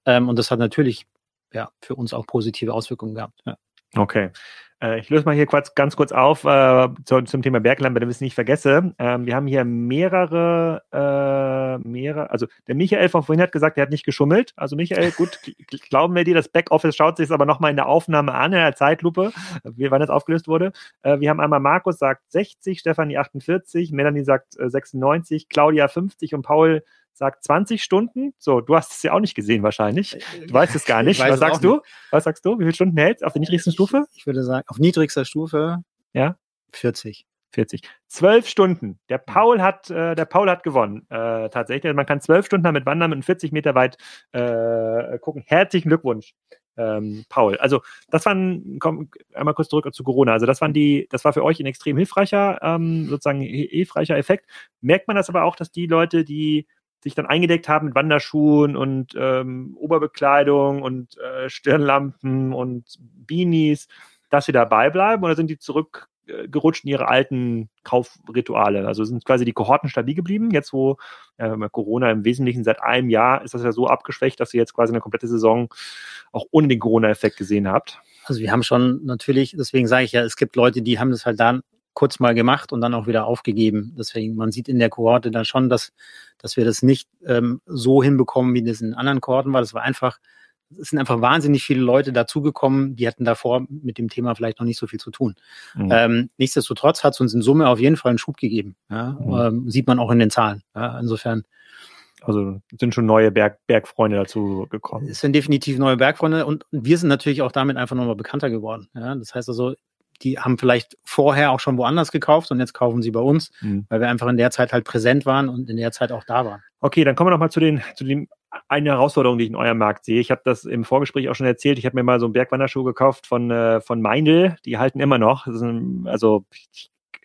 Ähm, und das hat natürlich ja, für uns auch positive Auswirkungen gehabt. Ja. Okay. Äh, ich löse mal hier kurz, ganz kurz auf äh, zu, zum Thema Bergland, damit ich es nicht vergesse. Ähm, wir haben hier mehrere, äh, mehrere, also der Michael von vorhin hat gesagt, er hat nicht geschummelt. Also Michael, gut, *laughs* glauben wir dir, das Backoffice schaut sich es aber nochmal in der Aufnahme an, in der Zeitlupe, wie, wann das aufgelöst wurde. Äh, wir haben einmal Markus sagt 60, Stefanie 48, Melanie sagt 96, äh, Claudia 50 und Paul sagt 20 Stunden. So, du hast es ja auch nicht gesehen wahrscheinlich. Du weißt es gar nicht. Was sagst du? Nicht. Was sagst du? Wie viele Stunden hältst auf der niedrigsten Stufe? Ich, ich würde sagen, auf niedrigster Stufe ja? 40. 40. Zwölf Stunden. Der Paul hat, äh, der Paul hat gewonnen. Äh, tatsächlich. Man kann zwölf Stunden damit wandern und 40 Meter weit äh, gucken. Herzlichen Glückwunsch, ähm, Paul. Also das waren, komm, einmal kurz zurück zu Corona. Also das waren die, das war für euch ein extrem hilfreicher, ähm, sozusagen hilfreicher Effekt. Merkt man das aber auch, dass die Leute, die sich dann eingedeckt haben mit Wanderschuhen und ähm, Oberbekleidung und äh, Stirnlampen und Beanies, dass sie dabei bleiben oder sind die zurückgerutscht in ihre alten Kaufrituale? Also sind quasi die Kohorten stabil geblieben. Jetzt, wo äh, Corona im Wesentlichen seit einem Jahr ist das ja so abgeschwächt, dass ihr jetzt quasi eine komplette Saison auch ohne den Corona-Effekt gesehen habt. Also wir haben schon natürlich, deswegen sage ich ja, es gibt Leute, die haben das halt dann kurz mal gemacht und dann auch wieder aufgegeben. Deswegen, man sieht in der Kohorte dann schon, dass, dass wir das nicht ähm, so hinbekommen, wie das in anderen Kohorten war. Das war einfach, es sind einfach wahnsinnig viele Leute dazugekommen, die hatten davor mit dem Thema vielleicht noch nicht so viel zu tun. Mhm. Ähm, nichtsdestotrotz hat es uns in Summe auf jeden Fall einen Schub gegeben. Ja? Mhm. Ähm, sieht man auch in den Zahlen. Ja? Insofern. Also sind schon neue Berg, Bergfreunde dazu gekommen. Es sind definitiv neue Bergfreunde und wir sind natürlich auch damit einfach nochmal bekannter geworden. Ja? Das heißt also, die haben vielleicht vorher auch schon woanders gekauft und jetzt kaufen sie bei uns, mhm. weil wir einfach in der Zeit halt präsent waren und in der Zeit auch da waren. Okay, dann kommen wir nochmal zu den, zu den eine Herausforderung, die ich in eurem Markt sehe. Ich habe das im Vorgespräch auch schon erzählt. Ich habe mir mal so einen Bergwanderschuh gekauft von, äh, von Meindl. Die halten immer noch. Ein, also,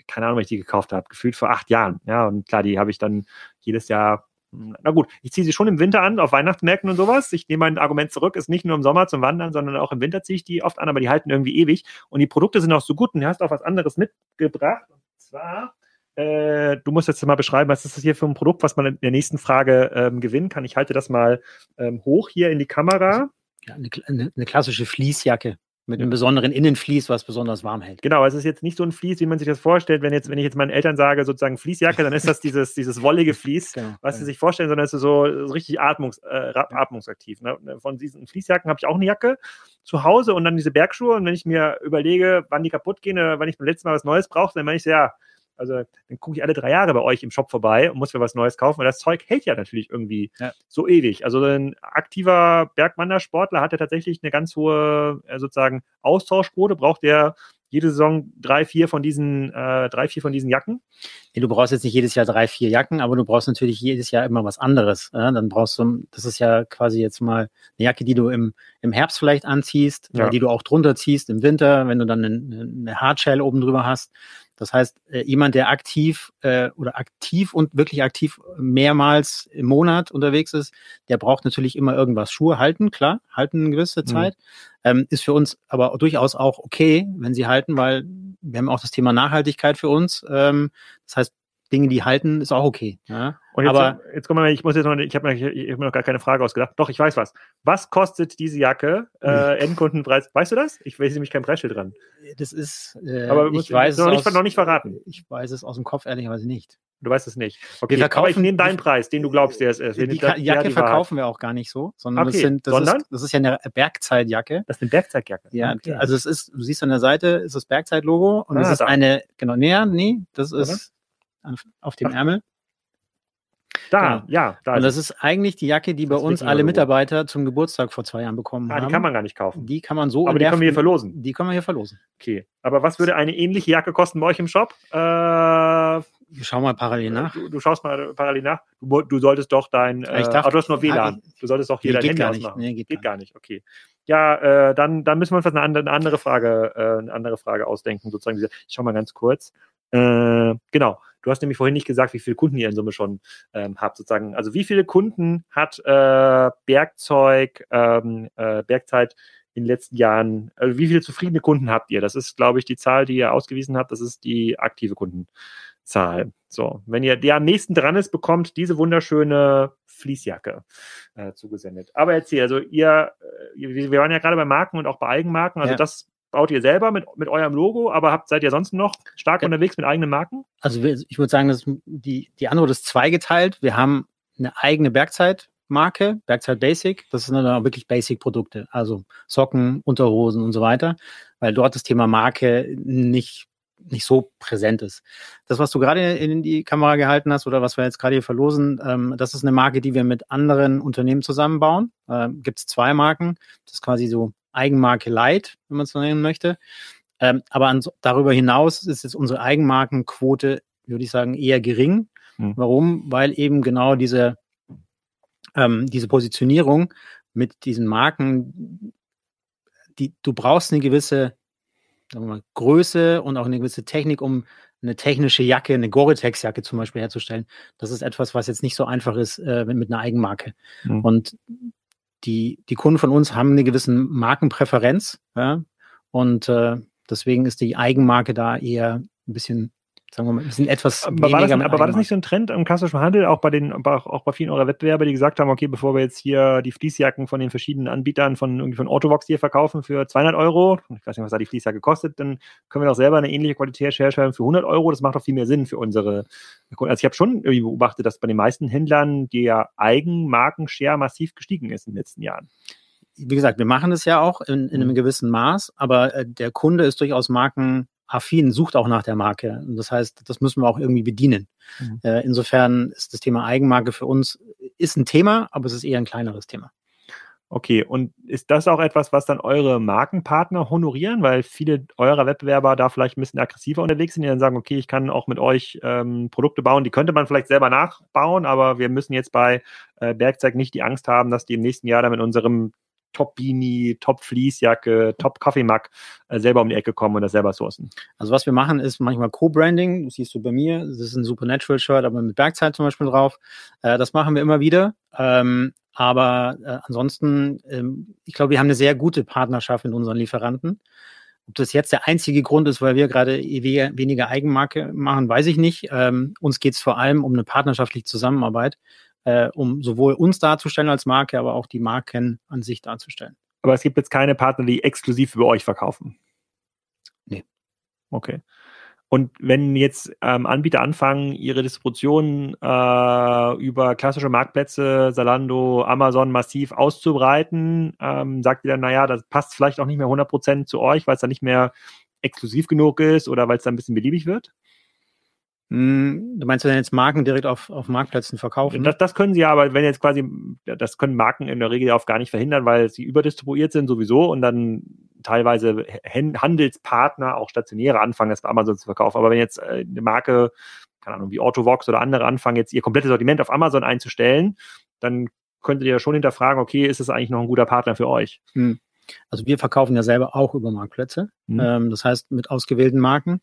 keine Ahnung, wann ich die gekauft habe. Gefühlt vor acht Jahren. Ja, und klar, die habe ich dann jedes Jahr na gut, ich ziehe sie schon im Winter an, auf Weihnachtsmärkten und sowas. Ich nehme mein Argument zurück, ist nicht nur im Sommer zum Wandern, sondern auch im Winter ziehe ich die oft an, aber die halten irgendwie ewig. Und die Produkte sind auch so gut und du hast auch was anderes mitgebracht. Und zwar, äh, du musst jetzt mal beschreiben, was ist das hier für ein Produkt, was man in der nächsten Frage ähm, gewinnen kann. Ich halte das mal ähm, hoch hier in die Kamera. Ja, eine, eine klassische Fließjacke. Mit einem besonderen Innenflies, was besonders warm hält. Genau, es ist jetzt nicht so ein Vlies, wie man sich das vorstellt. Wenn, jetzt, wenn ich jetzt meinen Eltern sage, sozusagen Fließjacke, dann ist das dieses, dieses wollige *laughs* Vlies, genau, was sie sich vorstellen, sondern es ist so, so richtig atmungs, äh, atmungsaktiv. Ne? Von diesen Fließjacken habe ich auch eine Jacke zu Hause und dann diese Bergschuhe. Und wenn ich mir überlege, wann die kaputt gehen oder wann ich beim letzten Mal was Neues brauche, dann meine ich, ja, also dann gucke ich alle drei Jahre bei euch im Shop vorbei und muss mir was Neues kaufen. Und das Zeug hält ja natürlich irgendwie ja. so ewig. Also ein aktiver Bergwandersportler hat ja tatsächlich eine ganz hohe äh, sozusagen Austauschquote, braucht der jede Saison drei, vier von diesen, äh, drei, vier von diesen Jacken? Nee, du brauchst jetzt nicht jedes Jahr drei, vier Jacken, aber du brauchst natürlich jedes Jahr immer was anderes. Äh? Dann brauchst du, das ist ja quasi jetzt mal eine Jacke, die du im, im Herbst vielleicht anziehst, ja. die du auch drunter ziehst im Winter, wenn du dann eine, eine Hardshell oben drüber hast. Das heißt, äh, jemand, der aktiv äh, oder aktiv und wirklich aktiv mehrmals im Monat unterwegs ist, der braucht natürlich immer irgendwas. Schuhe halten, klar, halten eine gewisse mhm. Zeit. Mhm. Ähm, ist für uns aber durchaus auch okay, wenn sie halten, weil wir haben auch das Thema Nachhaltigkeit für uns. Ähm, das heißt, Dinge, die halten, ist auch okay. Ja? Und jetzt, aber jetzt kommen wir, ich muss jetzt noch, ich habe mir, hab mir noch gar keine Frage ausgedacht. Doch, ich weiß was. Was kostet diese Jacke? Äh, Endkundenpreis? Weißt du das? Ich weiß nämlich kein Preisschild dran. Das ist, äh, aber ich weiß noch, nicht, aus, noch nicht verraten. Ich weiß es aus dem Kopf ehrlicherweise nicht. Du weißt es nicht. Okay, wir aber ich nehme deinen Preis, den du glaubst, der es ist. Die, die Jacke die verkaufen wir auch gar nicht so, sondern okay. das, sind, das, sondern? Ist, das ist ja eine Bergzeitjacke. Das ist eine Bergzeitjacke. Ja, okay. also es ist, du siehst an der Seite, ist das Bergzeit-Logo und ah, es ist da. eine, genau, näher, nee, das ist auf dem Ärmel. Da, genau. ja. Da und das ist eigentlich die Jacke, die bei uns alle Mitarbeiter zum Geburtstag vor zwei Jahren bekommen ah, haben. Die kann man gar nicht kaufen. Die kann man so. Aber die können wir hier verlosen. Die können wir hier verlosen. Okay. Aber was würde eine ähnliche Jacke kosten bei euch im Shop? Äh, wir schauen mal parallel nach. Du, du schaust mal parallel nach. Du, du solltest doch dein. Äh, ich darf, du hast nur WLAN. Du solltest doch hier nee, dein Handy ausmachen. Nee, geht, geht gar nicht. Okay. Ja, äh, dann, dann müssen wir uns eine andere, eine andere Frage, äh, eine andere Frage ausdenken. Sozusagen. Ich schau mal ganz kurz. Äh, genau Du hast nämlich vorhin nicht gesagt, wie viele Kunden ihr in Summe schon ähm, habt, sozusagen. Also wie viele Kunden hat äh, Bergzeug, ähm, äh, Bergzeit in den letzten Jahren, also wie viele zufriedene Kunden habt ihr? Das ist, glaube ich, die Zahl, die ihr ausgewiesen habt, das ist die aktive Kundenzahl. So, wenn ihr der am nächsten dran ist, bekommt diese wunderschöne Fließjacke äh, zugesendet. Aber erzähl, also ihr, äh, wir waren ja gerade bei Marken und auch bei Eigenmarken, also ja. das baut ihr selber mit, mit eurem Logo, aber habt, seid ihr sonst noch stark ja. unterwegs mit eigenen Marken? Also ich würde sagen, dass die, die Antwort ist zweigeteilt. Wir haben eine eigene Bergzeitmarke, Bergzeit Basic. Das sind dann auch wirklich Basic-Produkte, also Socken, Unterhosen und so weiter, weil dort das Thema Marke nicht nicht so präsent ist. Das, was du gerade in die Kamera gehalten hast oder was wir jetzt gerade hier verlosen, ähm, das ist eine Marke, die wir mit anderen Unternehmen zusammenbauen. Ähm, Gibt es zwei Marken. Das ist quasi so Eigenmarke Light, wenn man es so nennen möchte. Ähm, aber an, darüber hinaus ist jetzt unsere Eigenmarkenquote, würde ich sagen, eher gering. Mhm. Warum? Weil eben genau diese, ähm, diese Positionierung mit diesen Marken, die, du brauchst eine gewisse mal, Größe und auch eine gewisse Technik, um eine technische Jacke, eine Gore-Tex-Jacke zum Beispiel herzustellen. Das ist etwas, was jetzt nicht so einfach ist äh, mit einer Eigenmarke. Mhm. Und die, die Kunden von uns haben eine gewisse Markenpräferenz. Ja? Und äh, deswegen ist die Eigenmarke da eher ein bisschen sagen wir mal, wir sind etwas aber war, das, aber war das nicht so ein Trend im klassischen Handel, auch bei den, auch bei vielen eurer Wettbewerber, die gesagt haben, okay, bevor wir jetzt hier die Fließjacken von den verschiedenen Anbietern von irgendwie von Autovox hier verkaufen für 200 Euro, ich weiß nicht, was da die Fließjacke kostet, dann können wir doch selber eine ähnliche Qualität herstellen für 100 Euro. Das macht doch viel mehr Sinn für unsere Kunden. Also ich habe schon irgendwie beobachtet, dass bei den meisten Händlern der Eigenmarkenshare massiv gestiegen ist in den letzten Jahren wie gesagt, wir machen es ja auch in, in einem mhm. gewissen Maß, aber äh, der Kunde ist durchaus Marken affin sucht auch nach der Marke. Und das heißt, das müssen wir auch irgendwie bedienen. Mhm. Äh, insofern ist das Thema Eigenmarke für uns ist ein Thema, aber es ist eher ein kleineres Thema. Okay, und ist das auch etwas, was dann eure Markenpartner honorieren? Weil viele eurer Wettbewerber da vielleicht ein bisschen aggressiver unterwegs sind, die dann sagen, okay, ich kann auch mit euch ähm, Produkte bauen, die könnte man vielleicht selber nachbauen, aber wir müssen jetzt bei äh, Bergzeug nicht die Angst haben, dass die im nächsten Jahr dann mit unserem Top-Beanie, Top-Fließjacke, Top-Kaffeemug äh, selber um die Ecke kommen und das selber sourcen. Also was wir machen, ist manchmal Co-Branding. Das siehst du bei mir. Das ist ein Supernatural-Shirt, aber mit Bergzeit zum Beispiel drauf. Äh, das machen wir immer wieder. Ähm, aber äh, ansonsten, ähm, ich glaube, wir haben eine sehr gute Partnerschaft mit unseren Lieferanten. Ob das jetzt der einzige Grund ist, weil wir gerade weniger Eigenmarke machen, weiß ich nicht. Ähm, uns geht es vor allem um eine partnerschaftliche Zusammenarbeit äh, um sowohl uns darzustellen als Marke, aber auch die Marken an sich darzustellen. Aber es gibt jetzt keine Partner, die exklusiv über euch verkaufen. Nee. Okay. Und wenn jetzt ähm, Anbieter anfangen, ihre Distribution äh, über klassische Marktplätze, Salando, Amazon massiv auszubreiten, ähm, sagt ihr dann, naja, das passt vielleicht auch nicht mehr 100% zu euch, weil es dann nicht mehr exklusiv genug ist oder weil es dann ein bisschen beliebig wird? Hm, du meinst, wenn jetzt Marken direkt auf, auf Marktplätzen verkaufen? Das, das können sie ja, aber wenn jetzt quasi, das können Marken in der Regel auch gar nicht verhindern, weil sie überdistribuiert sind sowieso und dann teilweise Handelspartner, auch stationäre, anfangen, das bei Amazon zu verkaufen. Aber wenn jetzt äh, eine Marke, keine Ahnung, wie Autovox oder andere anfangen, jetzt ihr komplettes Sortiment auf Amazon einzustellen, dann könntet ihr ja schon hinterfragen, okay, ist es eigentlich noch ein guter Partner für euch? Hm. Also wir verkaufen ja selber auch über Marktplätze, mhm. ähm, das heißt mit ausgewählten Marken.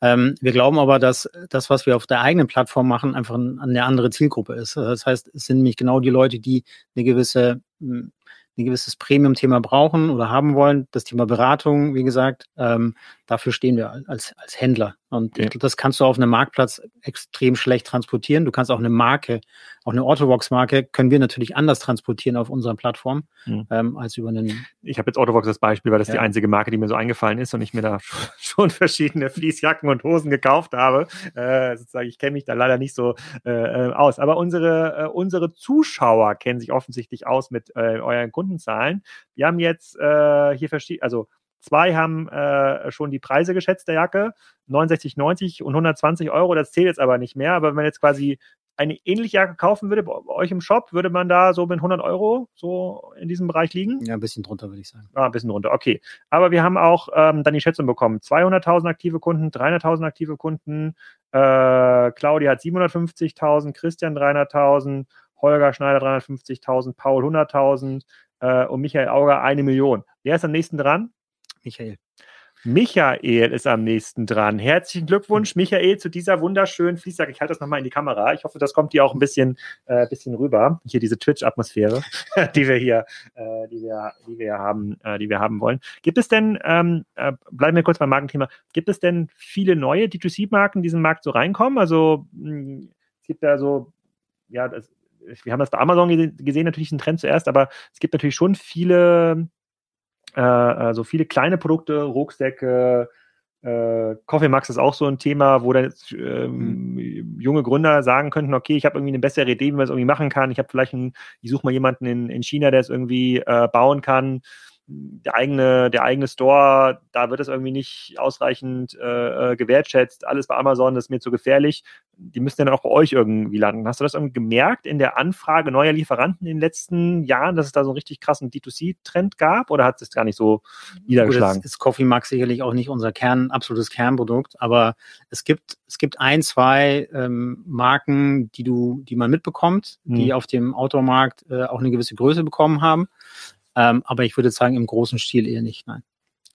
Ähm, wir glauben aber, dass das, was wir auf der eigenen Plattform machen, einfach ein, eine andere Zielgruppe ist. Das heißt, es sind nämlich genau die Leute, die eine gewisse hm, ein gewisses Premium-Thema brauchen oder haben wollen. Das Thema Beratung, wie gesagt, ähm, dafür stehen wir als, als Händler. Und okay. das kannst du auf einem Marktplatz extrem schlecht transportieren. Du kannst auch eine Marke, auch eine Autovox-Marke, können wir natürlich anders transportieren auf unserer Plattform mhm. ähm, als über einen. Ich habe jetzt Autovox als Beispiel, weil das ja. die einzige Marke, die mir so eingefallen ist und ich mir da *laughs* schon verschiedene Fließjacken und Hosen gekauft habe. Äh, sozusagen, ich kenne mich da leider nicht so äh, äh, aus. Aber unsere, äh, unsere Zuschauer kennen sich offensichtlich aus mit äh, euren Kundenzahlen. Wir haben jetzt äh, hier verschiedene, also Zwei haben äh, schon die Preise geschätzt der Jacke, 69,90 und 120 Euro. Das zählt jetzt aber nicht mehr. Aber wenn man jetzt quasi eine ähnliche Jacke kaufen würde bei euch im Shop, würde man da so mit 100 Euro so in diesem Bereich liegen? Ja, ein bisschen drunter, würde ich sagen. Ah, ein bisschen drunter, okay. Aber wir haben auch ähm, dann die Schätzung bekommen. 200.000 aktive Kunden, 300.000 aktive Kunden, äh, Claudia hat 750.000, Christian 300.000, Holger Schneider 350.000, Paul 100.000 äh, und Michael Auger eine Million. Wer ist am nächsten dran? Michael. Michael ist am nächsten dran. Herzlichen Glückwunsch, Michael, zu dieser wunderschönen Fließsack. Ich halte das nochmal in die Kamera. Ich hoffe, das kommt dir auch ein bisschen, äh, bisschen rüber. Hier diese Twitch-Atmosphäre, *laughs* die wir hier, äh, die wir, die wir haben, äh, die wir haben wollen. Gibt es denn, ähm, äh, bleiben wir kurz beim Markenthema, gibt es denn viele neue D2C-Marken, die in diesen Markt so reinkommen? Also, mh, hm, es gibt da so, ja, das, wir haben das bei Amazon gesehen, gesehen, natürlich ein Trend zuerst, aber es gibt natürlich schon viele, äh, also viele kleine Produkte, Rucksäcke, äh, Coffee Max ist auch so ein Thema, wo dann ähm, mhm. junge Gründer sagen könnten, okay, ich habe irgendwie eine bessere Idee, wie man es irgendwie machen kann. Ich habe vielleicht einen, ich suche mal jemanden in, in China, der es irgendwie äh, bauen kann der eigene, der eigene Store, da wird es irgendwie nicht ausreichend äh, äh, gewertschätzt. Alles bei Amazon ist mir zu gefährlich. Die müssen dann auch bei euch irgendwie landen. Hast du das irgendwie gemerkt in der Anfrage neuer Lieferanten in den letzten Jahren, dass es da so einen richtig krassen D2C-Trend gab oder hat es gar nicht so niedergeschlagen? Gut, ist Coffee Max sicherlich auch nicht unser Kern, absolutes Kernprodukt, aber es gibt, es gibt ein, zwei ähm, Marken, die du, die man mitbekommt, hm. die auf dem Outdoor-Markt äh, auch eine gewisse Größe bekommen haben. Ähm, aber ich würde sagen, im großen Stil eher nicht, nein.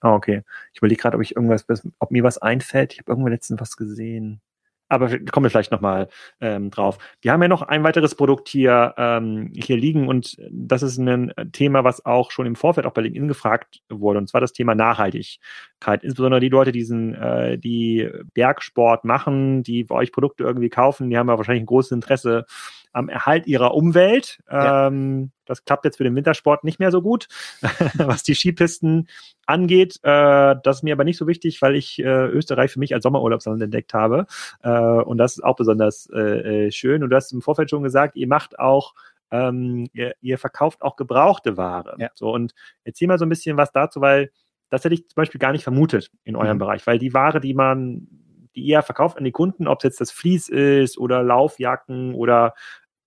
Ah, okay. Ich überlege gerade, ob ich irgendwas, ob mir was einfällt. Ich habe irgendwo letztens was gesehen. Aber kommen wir vielleicht nochmal ähm, drauf. Wir haben ja noch ein weiteres Produkt hier, ähm, hier liegen und das ist ein Thema, was auch schon im Vorfeld auch bei LinkedIn gefragt wurde, und zwar das Thema Nachhaltigkeit. Insbesondere die Leute, diesen, äh, die Bergsport machen, die bei euch Produkte irgendwie kaufen, die haben ja wahrscheinlich ein großes Interesse am Erhalt ihrer Umwelt. Ja. Ähm, das klappt jetzt für den Wintersport nicht mehr so gut, *laughs* was die Skipisten angeht. Äh, das ist mir aber nicht so wichtig, weil ich äh, Österreich für mich als Sommerurlaubsland entdeckt habe. Äh, und das ist auch besonders äh, äh, schön. Und du hast im Vorfeld schon gesagt, ihr macht auch ähm, ihr, ihr verkauft auch gebrauchte Ware. Ja. So, und erzähl mal so ein bisschen was dazu, weil das hätte ich zum Beispiel gar nicht vermutet in eurem mhm. Bereich, weil die Ware, die man die ihr verkauft an die Kunden, ob es jetzt das Vlies ist oder Laufjacken oder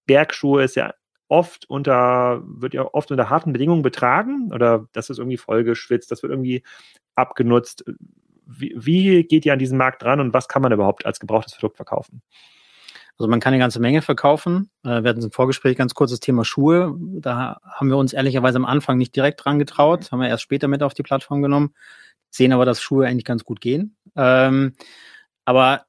Bergschuhe, ist ja oft unter, wird ja oft unter harten Bedingungen betragen oder das ist irgendwie vollgeschwitzt, das wird irgendwie abgenutzt. Wie, wie geht ihr an diesen Markt dran und was kann man überhaupt als gebrauchtes Produkt verkaufen? Also man kann eine ganze Menge verkaufen. Äh, wir hatten im Vorgespräch ganz kurz das Thema Schuhe. Da haben wir uns ehrlicherweise am Anfang nicht direkt dran getraut, haben wir erst später mit auf die Plattform genommen, sehen aber, dass Schuhe eigentlich ganz gut gehen. Ähm, aber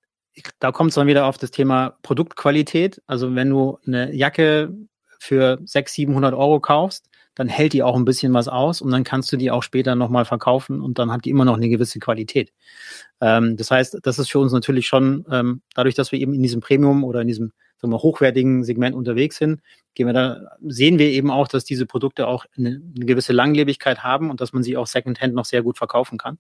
da kommt es dann wieder auf das Thema Produktqualität. Also wenn du eine Jacke für 600, 700 Euro kaufst, dann hält die auch ein bisschen was aus und dann kannst du die auch später nochmal verkaufen und dann hat die immer noch eine gewisse Qualität. Ähm, das heißt, das ist für uns natürlich schon, ähm, dadurch, dass wir eben in diesem Premium oder in diesem sagen wir, hochwertigen Segment unterwegs sind, gehen wir da, sehen wir eben auch, dass diese Produkte auch eine, eine gewisse Langlebigkeit haben und dass man sie auch Secondhand noch sehr gut verkaufen kann.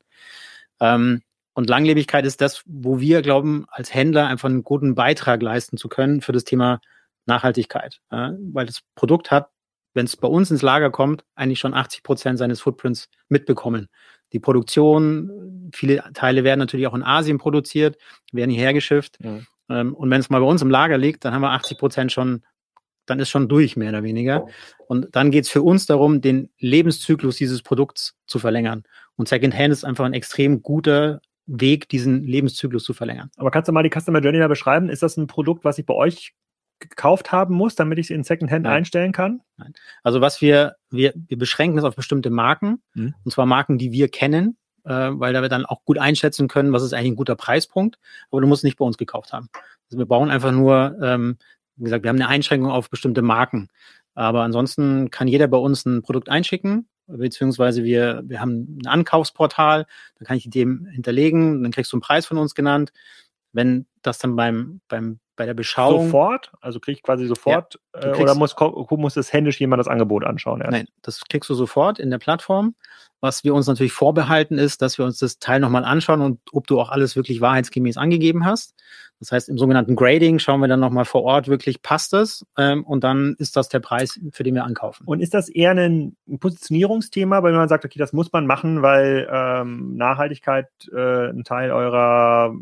Ähm, und Langlebigkeit ist das, wo wir glauben, als Händler einfach einen guten Beitrag leisten zu können für das Thema Nachhaltigkeit. Ja, weil das Produkt hat, wenn es bei uns ins Lager kommt, eigentlich schon 80 Prozent seines Footprints mitbekommen. Die Produktion, viele Teile werden natürlich auch in Asien produziert, werden hierher geschifft. Ja. Ähm, und wenn es mal bei uns im Lager liegt, dann haben wir 80 Prozent schon, dann ist schon durch, mehr oder weniger. Und dann geht es für uns darum, den Lebenszyklus dieses Produkts zu verlängern. Und Secondhand ist einfach ein extrem guter Weg, diesen Lebenszyklus zu verlängern. Aber kannst du mal die Customer Journey da beschreiben? Ist das ein Produkt, was ich bei euch gekauft haben muss, damit ich es in Secondhand Nein. einstellen kann? Nein. Also was wir, wir, wir beschränken es auf bestimmte Marken, mhm. und zwar Marken, die wir kennen, äh, weil da wir dann auch gut einschätzen können, was ist eigentlich ein guter Preispunkt, aber du musst nicht bei uns gekauft haben. Also wir brauchen einfach nur, ähm, wie gesagt, wir haben eine Einschränkung auf bestimmte Marken. Aber ansonsten kann jeder bei uns ein Produkt einschicken beziehungsweise wir, wir haben ein Ankaufsportal, da kann ich die dem hinterlegen, dann kriegst du einen Preis von uns genannt. Wenn das dann beim, beim, bei der Beschauung. Sofort? Also krieg ich quasi sofort ja, äh, oder muss, muss das händisch jemand das Angebot anschauen? Erst? Nein, das kriegst du sofort in der Plattform. Was wir uns natürlich vorbehalten ist, dass wir uns das Teil nochmal anschauen und ob du auch alles wirklich wahrheitsgemäß angegeben hast. Das heißt, im sogenannten Grading schauen wir dann nochmal vor Ort wirklich, passt das? Ähm, und dann ist das der Preis, für den wir ankaufen. Und ist das eher ein Positionierungsthema, weil man sagt, okay, das muss man machen, weil ähm, Nachhaltigkeit äh, ein Teil eurer,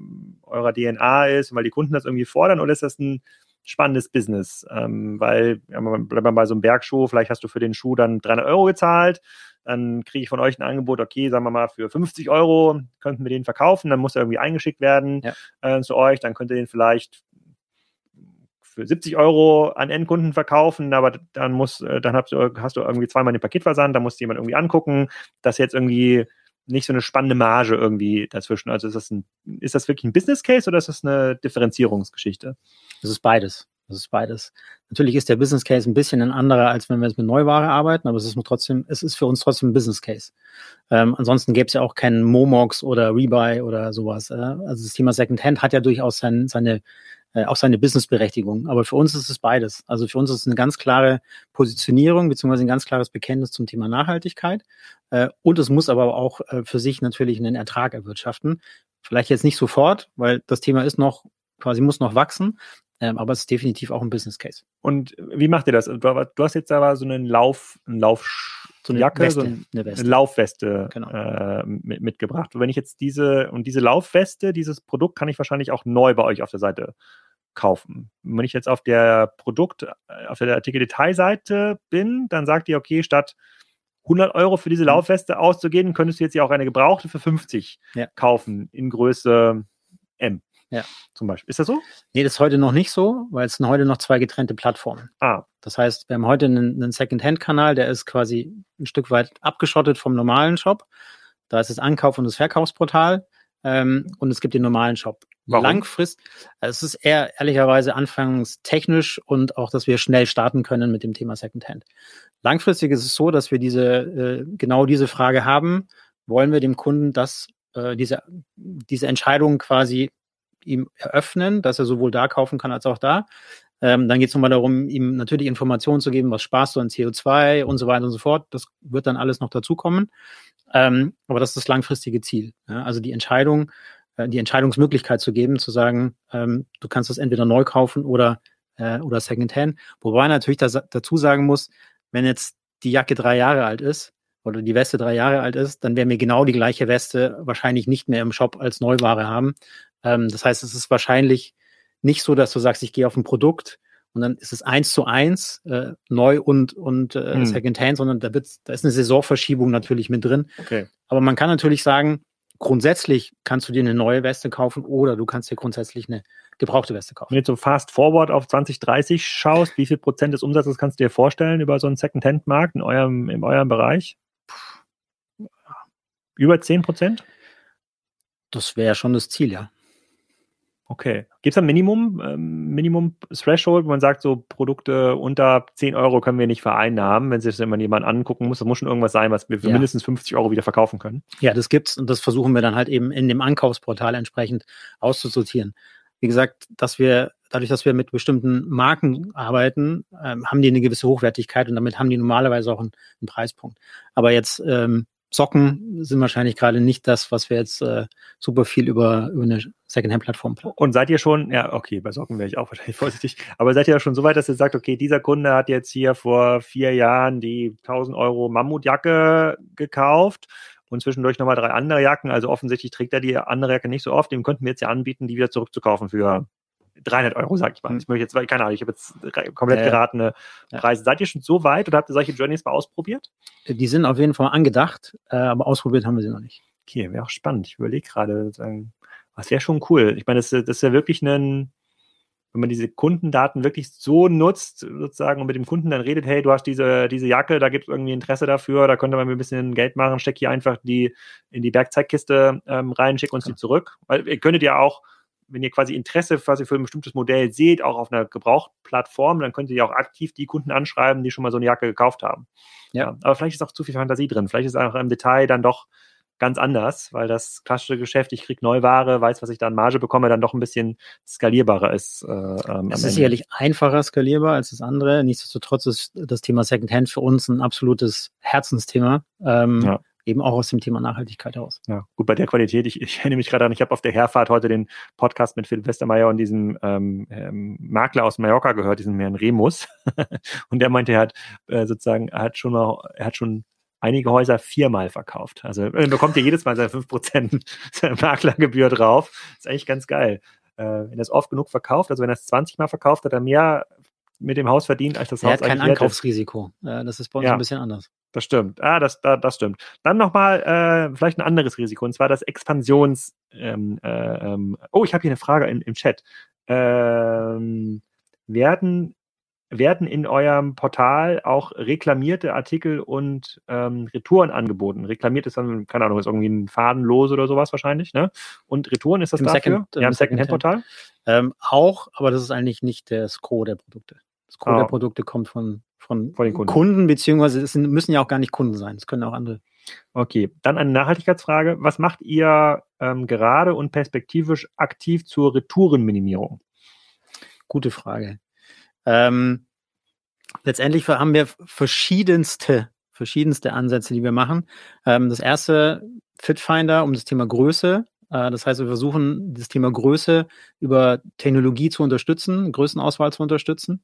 eurer DNA ist und weil die Kunden das irgendwie fordern? Oder ist das ein spannendes Business? Ähm, weil, ja, bleiben wir bei so einem Bergschuh, vielleicht hast du für den Schuh dann 300 Euro gezahlt dann kriege ich von euch ein Angebot, okay, sagen wir mal, für 50 Euro könnten wir den verkaufen, dann muss er irgendwie eingeschickt werden ja. äh, zu euch, dann könnt ihr den vielleicht für 70 Euro an Endkunden verkaufen, aber dann muss, äh, dann hast du, hast du irgendwie zweimal den Paketversand, da muss jemand irgendwie angucken, dass jetzt irgendwie nicht so eine spannende Marge irgendwie dazwischen. Also ist das, ein, ist das wirklich ein Business Case oder ist das eine Differenzierungsgeschichte? Das ist beides. Das ist beides. Natürlich ist der Business Case ein bisschen ein anderer, als wenn wir jetzt mit Neuware arbeiten, aber es ist trotzdem, es ist für uns trotzdem ein Business Case. Ähm, ansonsten gäbe es ja auch keinen Momox oder Rebuy oder sowas. Äh? Also das Thema Secondhand hat ja durchaus sein, seine, äh, auch seine Businessberechtigung. Aber für uns ist es beides. Also für uns ist es eine ganz klare Positionierung beziehungsweise ein ganz klares Bekenntnis zum Thema Nachhaltigkeit. Äh, und es muss aber auch äh, für sich natürlich einen Ertrag erwirtschaften. Vielleicht jetzt nicht sofort, weil das Thema ist noch quasi muss noch wachsen. Ähm, aber es ist definitiv auch ein Business Case. Und wie macht ihr das? Du, du hast jetzt aber so einen Lauf, einen Lauf so eine Jacke, Weste, so ein, eine, eine, Laufweste genau. äh, mit, mitgebracht. Und wenn ich jetzt diese und diese Laufweste, dieses Produkt kann ich wahrscheinlich auch neu bei euch auf der Seite kaufen. Wenn ich jetzt auf der Produkt, äh, auf der Artikel-Detailseite bin, dann sagt ihr, okay, statt 100 Euro für diese mhm. Laufweste auszugeben, könntest du jetzt ja auch eine gebrauchte für 50 ja. kaufen in Größe M. Ja. Zum Beispiel. Ist das so? Nee, das ist heute noch nicht so, weil es sind heute noch zwei getrennte Plattformen. Ah. Das heißt, wir haben heute einen, einen Second-Hand-Kanal, der ist quasi ein Stück weit abgeschottet vom normalen Shop. Da ist das Ankauf- und das Verkaufsportal. Ähm, und es gibt den normalen Shop. Warum? Langfrist, also es ist eher ehrlicherweise anfangs technisch und auch, dass wir schnell starten können mit dem Thema Secondhand. Langfristig ist es so, dass wir diese äh, genau diese Frage haben: Wollen wir dem Kunden das äh, diese diese Entscheidung quasi ihm eröffnen, dass er sowohl da kaufen kann als auch da. Ähm, dann geht es nochmal darum, ihm natürlich Informationen zu geben, was sparst du an CO2 und so weiter und so fort. Das wird dann alles noch dazukommen. Ähm, aber das ist das langfristige Ziel. Ja? Also die Entscheidung, äh, die Entscheidungsmöglichkeit zu geben, zu sagen, ähm, du kannst das entweder neu kaufen oder, äh, oder Secondhand. Wobei natürlich das, dazu sagen muss, wenn jetzt die Jacke drei Jahre alt ist, oder die Weste drei Jahre alt ist, dann werden wir genau die gleiche Weste wahrscheinlich nicht mehr im Shop als Neuware haben, ähm, das heißt, es ist wahrscheinlich nicht so, dass du sagst, ich gehe auf ein Produkt und dann ist es eins zu eins äh, neu und und äh, hm. Secondhand, sondern da wird da ist eine Saisonverschiebung natürlich mit drin. Okay. Aber man kann natürlich sagen, grundsätzlich kannst du dir eine neue Weste kaufen oder du kannst dir grundsätzlich eine gebrauchte Weste kaufen. Wenn du jetzt so fast forward auf 2030 schaust, wie viel Prozent des Umsatzes kannst du dir vorstellen über so einen Secondhand-Markt in eurem, in eurem Bereich? Über 10 Prozent? Das wäre schon das Ziel, ja. Okay. Gibt es ein Minimum, ähm, Minimum Threshold, wo man sagt, so Produkte unter 10 Euro können wir nicht vereinnahmen, wenn sich das immer jemand angucken muss? Das muss schon irgendwas sein, was wir für ja. mindestens 50 Euro wieder verkaufen können. Ja, das gibt's und das versuchen wir dann halt eben in dem Ankaufsportal entsprechend auszusortieren. Wie gesagt, dass wir, dadurch, dass wir mit bestimmten Marken arbeiten, ähm, haben die eine gewisse Hochwertigkeit und damit haben die normalerweise auch einen, einen Preispunkt. Aber jetzt ähm, Socken sind wahrscheinlich gerade nicht das, was wir jetzt äh, super viel über, über eine Secondhand-Plattform planen. Und seid ihr schon, ja, okay, bei Socken wäre ich auch *laughs* wahrscheinlich vorsichtig, aber seid ihr schon so weit, dass ihr sagt, okay, dieser Kunde hat jetzt hier vor vier Jahren die 1000 Euro Mammutjacke gekauft und zwischendurch nochmal drei andere Jacken, also offensichtlich trägt er die andere Jacke nicht so oft, dem könnten wir jetzt ja anbieten, die wieder zurückzukaufen für 300 Euro, sag ich mal. Hm. Ich möchte jetzt, keine Ahnung, ich habe jetzt komplett geratene Preise. Seid ihr schon so weit oder habt ihr solche Journeys mal ausprobiert? Die sind auf jeden Fall angedacht, äh, aber ausprobiert haben wir sie noch nicht. Okay, wäre auch spannend. Ich überlege gerade, was wäre schon cool. Ich meine, das, das ist ja wirklich ein, wenn man diese Kundendaten wirklich so nutzt, sozusagen, und mit dem Kunden dann redet, hey, du hast diese, diese Jacke, da gibt es irgendwie Interesse dafür, da könnte man ein bisschen Geld machen, steck hier einfach die in die Werkzeugkiste ähm, rein, schick uns ja. die zurück. Weil ihr könntet ja auch wenn ihr quasi Interesse quasi für ein bestimmtes Modell seht, auch auf einer Gebrauchtplattform, dann könnt ihr auch aktiv die Kunden anschreiben, die schon mal so eine Jacke gekauft haben. Ja. ja. Aber vielleicht ist auch zu viel Fantasie drin. Vielleicht ist einfach im Detail dann doch ganz anders, weil das klassische Geschäft, ich kriege Neuware, weiß, was ich da an Marge bekomme, dann doch ein bisschen skalierbarer ist. Äh, ähm, es ist sicherlich einfacher skalierbar als das andere. Nichtsdestotrotz ist das Thema Secondhand für uns ein absolutes Herzensthema. Ähm, ja eben auch aus dem Thema Nachhaltigkeit heraus. Ja, gut, bei der Qualität, ich, ich erinnere mich gerade an, ich habe auf der Herfahrt heute den Podcast mit Philipp Westermeier und diesem ähm, ähm, Makler aus Mallorca gehört, diesen Herrn Remus. *laughs* und der meinte, er hat äh, sozusagen, er hat schon mal, er hat schon einige Häuser viermal verkauft. Also er bekommt ja jedes Mal seine 5% *laughs* Maklergebühr drauf. ist eigentlich ganz geil. Äh, wenn er es oft genug verkauft, also wenn er es 20 Mal verkauft, hat er mehr mit dem Haus verdient, als das er Haus hat kein Ankaufsrisiko. Das ist bei uns ja. ein bisschen anders. Das stimmt. Ah, das, das, das stimmt. Dann nochmal äh, vielleicht ein anderes Risiko, und zwar das Expansions. Ähm, äh, ähm, oh, ich habe hier eine Frage in, im Chat. Ähm, werden werden in eurem Portal auch reklamierte Artikel und ähm, Retouren angeboten. Reklamiert ist dann, keine Ahnung, ist irgendwie ein Fadenlos oder sowas wahrscheinlich, ne? Und Retouren ist das Im dafür? Second- ja, im im Second-Hand-Portal? Ähm, auch, aber das ist eigentlich nicht das Gros der Produkte. Gros Ah. der Produkte kommt von, von, Von den Kunden. Kunden, beziehungsweise es müssen ja auch gar nicht Kunden sein. Es können auch andere. Okay, dann eine Nachhaltigkeitsfrage. Was macht ihr ähm, gerade und perspektivisch aktiv zur Retourenminimierung? Gute Frage. Ähm, letztendlich haben wir verschiedenste, verschiedenste Ansätze, die wir machen. Ähm, das erste, Fitfinder, um das Thema Größe. Äh, das heißt, wir versuchen, das Thema Größe über Technologie zu unterstützen, Größenauswahl zu unterstützen.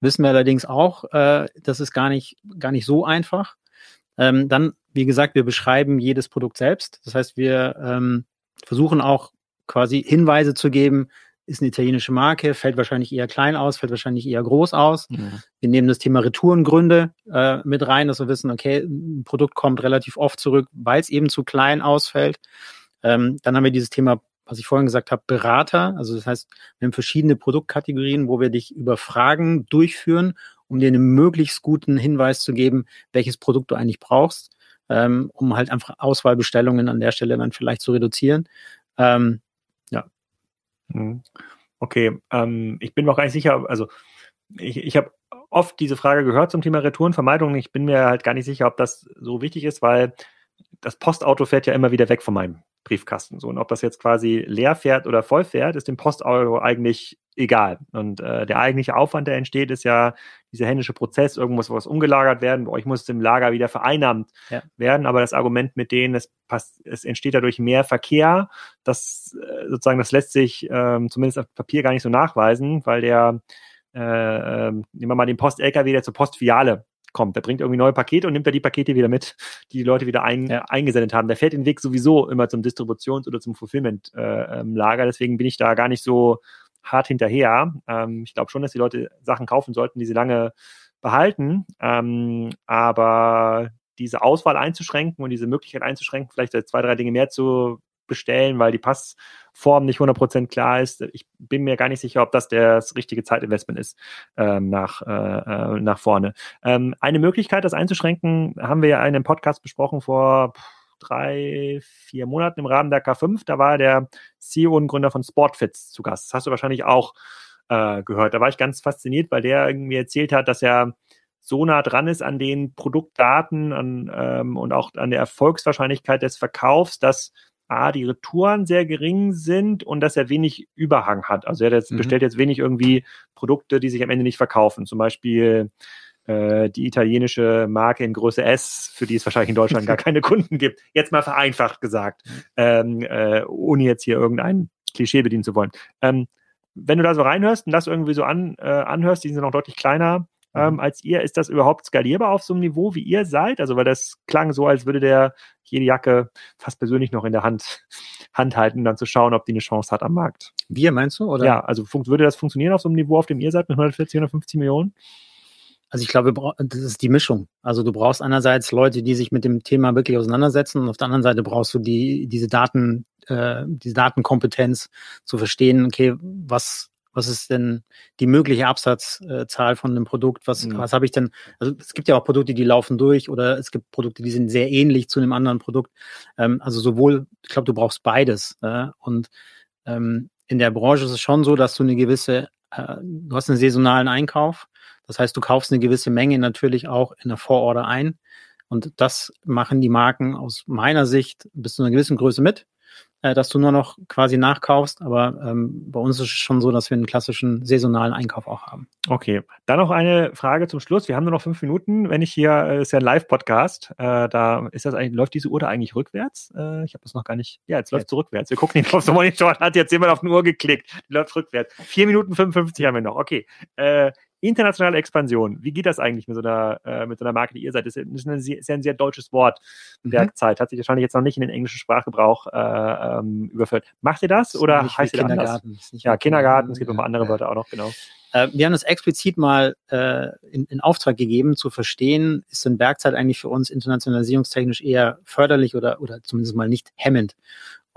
Wissen wir allerdings auch, äh, das ist gar nicht, gar nicht so einfach. Ähm, dann, wie gesagt, wir beschreiben jedes Produkt selbst. Das heißt, wir ähm, versuchen auch quasi Hinweise zu geben, ist eine italienische Marke, fällt wahrscheinlich eher klein aus, fällt wahrscheinlich eher groß aus. Wir nehmen das Thema Retourengründe äh, mit rein, dass wir wissen, okay, ein Produkt kommt relativ oft zurück, weil es eben zu klein ausfällt. Ähm, dann haben wir dieses Thema, was ich vorhin gesagt habe, Berater. Also das heißt, wir haben verschiedene Produktkategorien, wo wir dich über Fragen durchführen, um dir einen möglichst guten Hinweis zu geben, welches Produkt du eigentlich brauchst, ähm, um halt einfach Auswahlbestellungen an der Stelle dann vielleicht zu reduzieren. Ähm, Mhm. Okay, ähm, ich bin mir auch gar nicht sicher, also ich, ich habe oft diese Frage gehört zum Thema Retourenvermeidung. Ich bin mir halt gar nicht sicher, ob das so wichtig ist, weil das Postauto fährt ja immer wieder weg von meinem Briefkasten. So, und ob das jetzt quasi leer fährt oder voll fährt, ist dem Postauto eigentlich egal. Und äh, der eigentliche Aufwand, der entsteht, ist ja dieser händische Prozess, irgendwas was umgelagert werden. Bei euch muss es im Lager wieder vereinnahmt Ja. werden. Aber das Argument mit denen, es, passt, es entsteht dadurch mehr Verkehr, das äh, sozusagen, das lässt sich ähm, zumindest auf Papier gar nicht so nachweisen, weil der, äh, ähm, nehmen wir mal den Post-LKW, der zur Postfiliale kommt. Der bringt irgendwie neue Pakete und nimmt da die Pakete wieder mit, die die Leute wieder ein, Ja. eingesendet haben. Der fährt den Weg sowieso immer zum Distributions- oder zum Fulfillment-Lager. Deswegen bin ich da gar nicht so hart hinterher. Ähm, ich glaube schon, dass die Leute Sachen kaufen sollten, die sie lange behalten. Ähm, aber diese Auswahl einzuschränken und diese Möglichkeit einzuschränken, vielleicht zwei, drei Dinge mehr zu bestellen, weil die Passform nicht 100% klar ist. Ich bin mir gar nicht sicher, ob das das richtige Zeitinvestment ist ähm, nach, äh, äh, nach vorne. Ähm, eine Möglichkeit, das einzuschränken, haben wir ja in einem Podcast besprochen vor drei, vier Monaten im Rahmen der K5. Da war der CEO und Gründer von Sportfits zu Gast. Das hast du wahrscheinlich auch äh, gehört. Da war ich ganz fasziniert, weil der irgendwie erzählt hat, dass er so nah dran ist an den Produktdaten an, ähm, und auch an der Erfolgswahrscheinlichkeit des Verkaufs, dass A, die Retouren sehr gering sind und dass er wenig Überhang hat. Also er jetzt, Mhm. bestellt jetzt wenig irgendwie Produkte, die sich am Ende nicht verkaufen. Zum Beispiel äh, die italienische Marke in Größe S, für die es wahrscheinlich in Deutschland gar *laughs* keine Kunden gibt. Jetzt mal vereinfacht gesagt, ähm, äh, ohne jetzt hier irgendein Klischee bedienen zu wollen. Ähm, wenn du da so reinhörst und das irgendwie so an, äh, anhörst, die sind noch deutlich kleiner ähm, als ihr, ist das überhaupt skalierbar auf so einem Niveau, wie ihr seid? Also, weil das klang so, als würde der jede Jacke fast persönlich noch in der Hand, Hand halten, dann zu schauen, ob die eine Chance hat am Markt. wir meinst du? Oder? Ja, also würde das funktionieren auf so einem Niveau, auf dem ihr seid mit 140, 150 Millionen? Also ich glaube, das ist die Mischung. Also du brauchst einerseits Leute, die sich mit dem Thema wirklich auseinandersetzen und auf der anderen Seite brauchst du die, diese Daten, äh, diese Datenkompetenz zu verstehen, okay, was, was ist denn die mögliche Absatzzahl von einem Produkt? Was, Mhm. was habe ich denn? Also es gibt ja auch Produkte, die laufen durch oder es gibt Produkte, die sind sehr ähnlich zu einem anderen Produkt. Ähm, also sowohl, ich glaube, du brauchst beides. Äh, und ähm, in der Branche ist es schon so, dass du eine gewisse, äh, du hast einen saisonalen Einkauf. Das heißt, du kaufst eine gewisse Menge natürlich auch in der Vororder ein. Und das machen die Marken aus meiner Sicht bis zu einer gewissen Größe mit, äh, dass du nur noch quasi nachkaufst. Aber ähm, bei uns ist es schon so, dass wir einen klassischen saisonalen Einkauf auch haben. Okay, dann noch eine Frage zum Schluss. Wir haben nur noch fünf Minuten. Wenn ich hier, äh, ist ja ein Live-Podcast, äh, da ist das eigentlich, läuft diese Uhr da eigentlich rückwärts? Äh, ich habe das noch gar nicht. Ja, jetzt läuft Jetzt. sie rückwärts. Wir gucken nicht auf den Monitor, hat jetzt jemand auf die Uhr geklickt. Die läuft rückwärts. Vier Minuten 55 haben wir noch. Okay. Äh, internationale Expansion. Wie geht das eigentlich mit so einer, äh, mit so einer Marke, die ihr seid? Das ist, das sehr- ja ein sehr deutsches Wort. Mhm. Werkzeit. Hat sich wahrscheinlich jetzt noch nicht in den englischen Sprachgebrauch äh, ähm, überführt. Macht ihr das oder Nicht wie heißt ihr nicht Ja, Kindergarten, es gibt noch ein paar andere Ja. Wörter auch noch, genau. Äh, wir haben das explizit mal äh, in, in Auftrag gegeben, zu verstehen, ist denn Bergzeit eigentlich für uns internationalisierungstechnisch eher förderlich oder, oder zumindest mal nicht hemmend.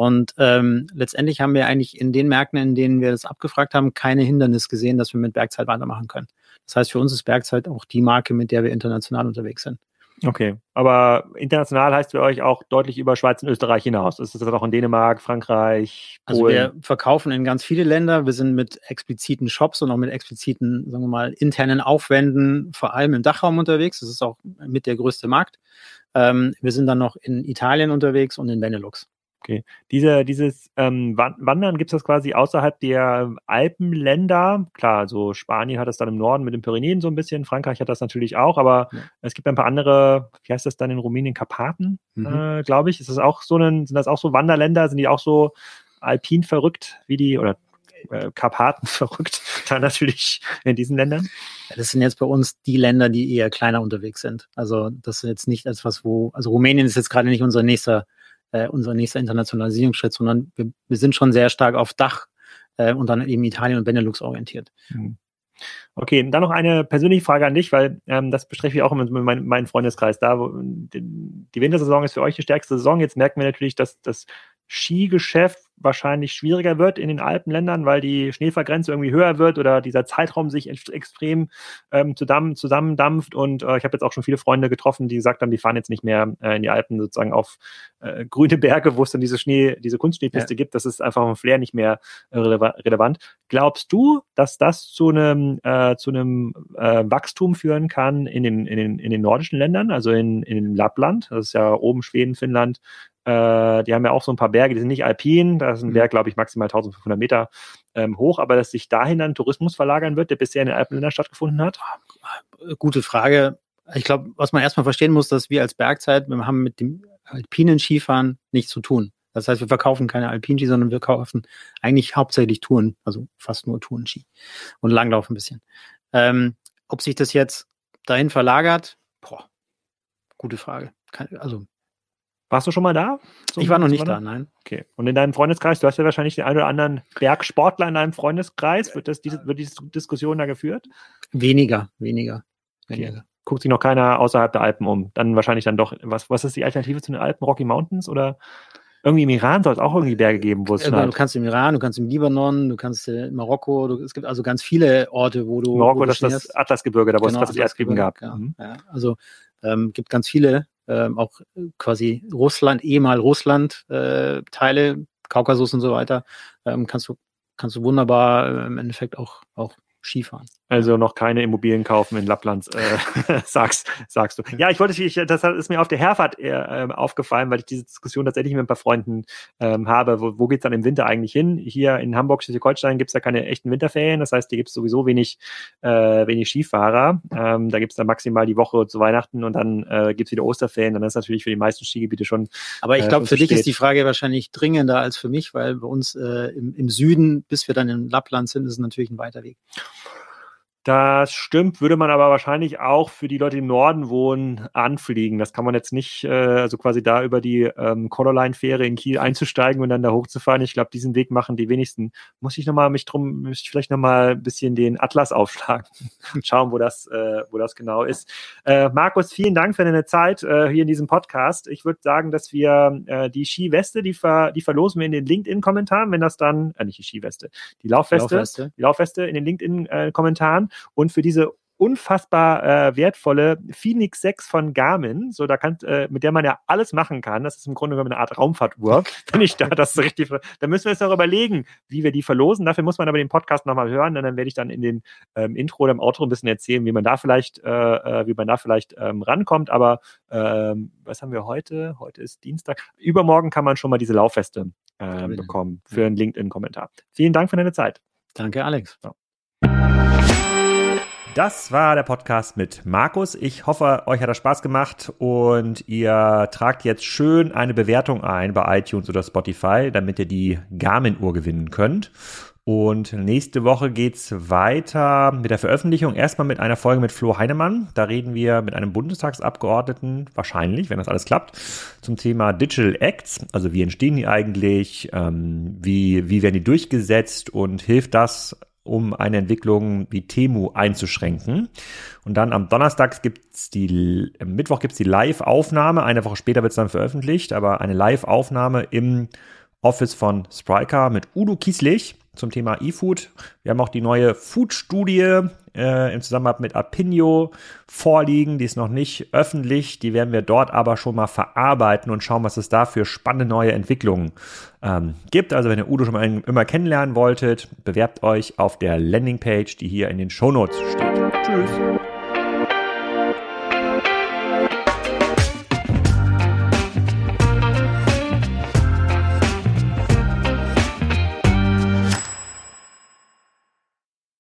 Und ähm, letztendlich haben wir eigentlich in den Märkten, in denen wir das abgefragt haben, keine Hindernis gesehen, dass wir mit Bergzeit weitermachen können. Das heißt, für uns ist Bergzeit auch die Marke, mit der wir international unterwegs sind. Okay, aber international heißt für euch auch deutlich über Schweiz und Österreich hinaus. Ist das auch in Dänemark, Frankreich, Polen? Also wir verkaufen in ganz viele Länder. Wir sind mit expliziten Shops und auch mit expliziten, sagen wir mal, internen Aufwänden vor allem im Dachraum unterwegs. Das ist auch mit der größte Markt. Ähm, wir sind dann noch in Italien unterwegs und in Benelux. Okay. Diese, dieses ähm, Wandern gibt es das quasi außerhalb der Alpenländer. Klar, so Spanien hat das dann im Norden mit den Pyrenäen so ein bisschen, Frankreich hat das natürlich auch, aber ja. es gibt ein paar andere, wie heißt das dann in Rumänien, Karpaten, mhm. äh, glaube ich. Ist das auch so ein, sind das auch so Wanderländer? Sind die auch so alpin verrückt wie die oder äh, Karpaten *laughs* verrückt, *laughs* da natürlich in diesen Ländern? Das sind jetzt bei uns die Länder, die eher kleiner unterwegs sind. Also das ist jetzt nicht etwas, wo, also Rumänien ist jetzt gerade nicht unser nächster äh, unser nächster Internationalisierungsschritt, sondern wir, wir sind schon sehr stark auf Dach äh, und dann eben Italien und Benelux orientiert. Mhm. Okay, dann noch eine persönliche Frage an dich, weil ähm, das bespreche ich auch mit meinem, meinem Freundeskreis da. Wo, die, die Wintersaison ist für euch die stärkste Saison. Jetzt merken wir natürlich, dass das Skigeschäft wahrscheinlich schwieriger wird in den Alpenländern, weil die Schneefallgrenze irgendwie höher wird oder dieser Zeitraum sich extrem ähm, zusammen, zusammendampft. Und äh, ich habe jetzt auch schon viele Freunde getroffen, die gesagt haben, die fahren jetzt nicht mehr äh, in die Alpen sozusagen auf äh, grüne Berge, wo es dann diese Schnee, diese Kunstschneepiste ja. gibt. Das ist einfach vom Flair nicht mehr äh, relevant. Glaubst du, dass das zu einem äh, zu einem äh, Wachstum führen kann in den, in den, in den nordischen Ländern, also in, in Lappland? Das ist ja oben Schweden, Finnland, äh, die haben ja auch so ein paar Berge, die sind nicht alpin, da ist ein mhm. Berg, glaube ich, maximal 1500 Meter ähm, hoch, aber dass sich dahin dann Tourismus verlagern wird, der bisher in den Alpenländern stattgefunden hat? Gute Frage. Ich glaube, was man erstmal verstehen muss, dass wir als Bergzeit, wir haben mit dem alpinen Skifahren nichts zu tun. Das heißt, wir verkaufen keine Alpinski, sondern wir kaufen eigentlich hauptsächlich Touren, also fast nur Tourenski und Langlauf ein bisschen. Ähm, ob sich das jetzt dahin verlagert, boah, gute Frage. also warst du schon mal da? So ich war noch nicht da, nein. Okay. Und in deinem Freundeskreis, du hast ja wahrscheinlich den einen oder anderen Bergsportler in deinem Freundeskreis. Wird, das, diese, wird diese Diskussion da geführt? Weniger, weniger. weniger. Okay. Guckt sich noch keiner außerhalb der Alpen um. Dann wahrscheinlich dann doch, was, was ist die Alternative zu den Alpen? Rocky Mountains oder irgendwie im Iran soll es auch irgendwie Berge geben, wo es schneit. Du kannst im Iran, du kannst im Libanon, du kannst in Marokko, du, es gibt also ganz viele Orte, wo du. Marokko, wo das ist das Atlasgebirge, da wo genau, es das Erdbeben gab. Ja, mhm. ja. Also ähm, gibt ganz viele ähm, auch quasi Russland, ehemal Russland äh, Teile, Kaukasus und so weiter, ähm, kannst du kannst du wunderbar äh, im Endeffekt auch auch Skifahren. Also noch keine Immobilien kaufen in Lappland, äh, *laughs* sagst, sagst du. Ja, ich wollte, ich, das ist mir auf der Herfahrt eher, äh, aufgefallen, weil ich diese Diskussion tatsächlich mit ein paar Freunden ähm, habe. Wo, wo geht's dann im Winter eigentlich hin? Hier in Hamburg, Schleswig-Holstein gibt's ja keine echten Winterferien. Das heißt, hier gibt's sowieso wenig, äh, wenig Skifahrer. Ähm, da gibt's dann maximal die Woche zu Weihnachten und dann äh, gibt's wieder Osterferien. Dann ist natürlich für die meisten Skigebiete schon. Aber ich glaube, äh, für dich ist die Frage wahrscheinlich dringender als für mich, weil bei uns äh, im, im Süden, bis wir dann in Lappland sind, ist es natürlich ein weiter Weg. Das stimmt, würde man aber wahrscheinlich auch für die Leute, die im Norden wohnen, anfliegen. Das kann man jetzt nicht, äh, also quasi da über die ähm, Colorline-Fähre in Kiel einzusteigen und dann da hochzufahren. Ich glaube, diesen Weg machen die wenigsten. Muss ich nochmal mich drum, muss ich vielleicht nochmal ein bisschen den Atlas aufschlagen und schauen, wo das, äh, wo das genau ist. Äh, Markus, vielen Dank für deine Zeit äh, hier in diesem Podcast. Ich würde sagen, dass wir äh, die Skiweste, die, ver, die verlosen wir in den LinkedIn-Kommentaren, wenn das dann, äh, nicht die Skiweste, die Laufweste, Laufweste. die Laufweste in den LinkedIn-Kommentaren. Und für diese unfassbar äh, wertvolle Phoenix 6 von Garmin, so da kann, äh, mit der man ja alles machen kann. Das ist im Grunde genommen eine Art Raumfahrtuhr, *laughs* wenn ich da das richtig. Da müssen wir jetzt noch überlegen, wie wir die verlosen. Dafür muss man aber den Podcast nochmal hören, und dann werde ich dann in den ähm, Intro oder im Outro ein bisschen erzählen, wie man da vielleicht, äh, äh, wie man da vielleicht ähm, rankommt. Aber ähm, was haben wir heute? Heute ist Dienstag. Übermorgen kann man schon mal diese Laufweste äh, bekommen für einen LinkedIn-Kommentar. Vielen Dank für deine Zeit. Danke, Alex. Ja. Das war der Podcast mit Markus. Ich hoffe, euch hat das Spaß gemacht und ihr tragt jetzt schön eine Bewertung ein bei iTunes oder Spotify, damit ihr die Garmin-Uhr gewinnen könnt. Und nächste Woche geht's weiter mit der Veröffentlichung. Erstmal mit einer Folge mit Flo Heinemann. Da reden wir mit einem Bundestagsabgeordneten, wahrscheinlich, wenn das alles klappt, zum Thema Digital Acts. Also wie entstehen die eigentlich? Ähm, wie, wie werden die durchgesetzt? Und hilft das um eine Entwicklung wie Temu einzuschränken. Und dann am Donnerstag gibt's die, am Mittwoch gibt's die Live-Aufnahme. Eine Woche später wird's dann veröffentlicht, aber eine Live-Aufnahme im Office von Spriker mit Udo Kieslich zum Thema E-Food. Wir haben auch die neue Food-Studie äh, im Zusammenhang mit Apinio vorliegen. Die ist noch nicht öffentlich. Die werden wir dort aber schon mal verarbeiten und schauen, was es da für spannende neue Entwicklungen ähm, gibt. Also wenn ihr Udo schon mal immer kennenlernen wolltet, bewerbt euch auf der Landingpage, die hier in den Shownotes steht. Tschüss.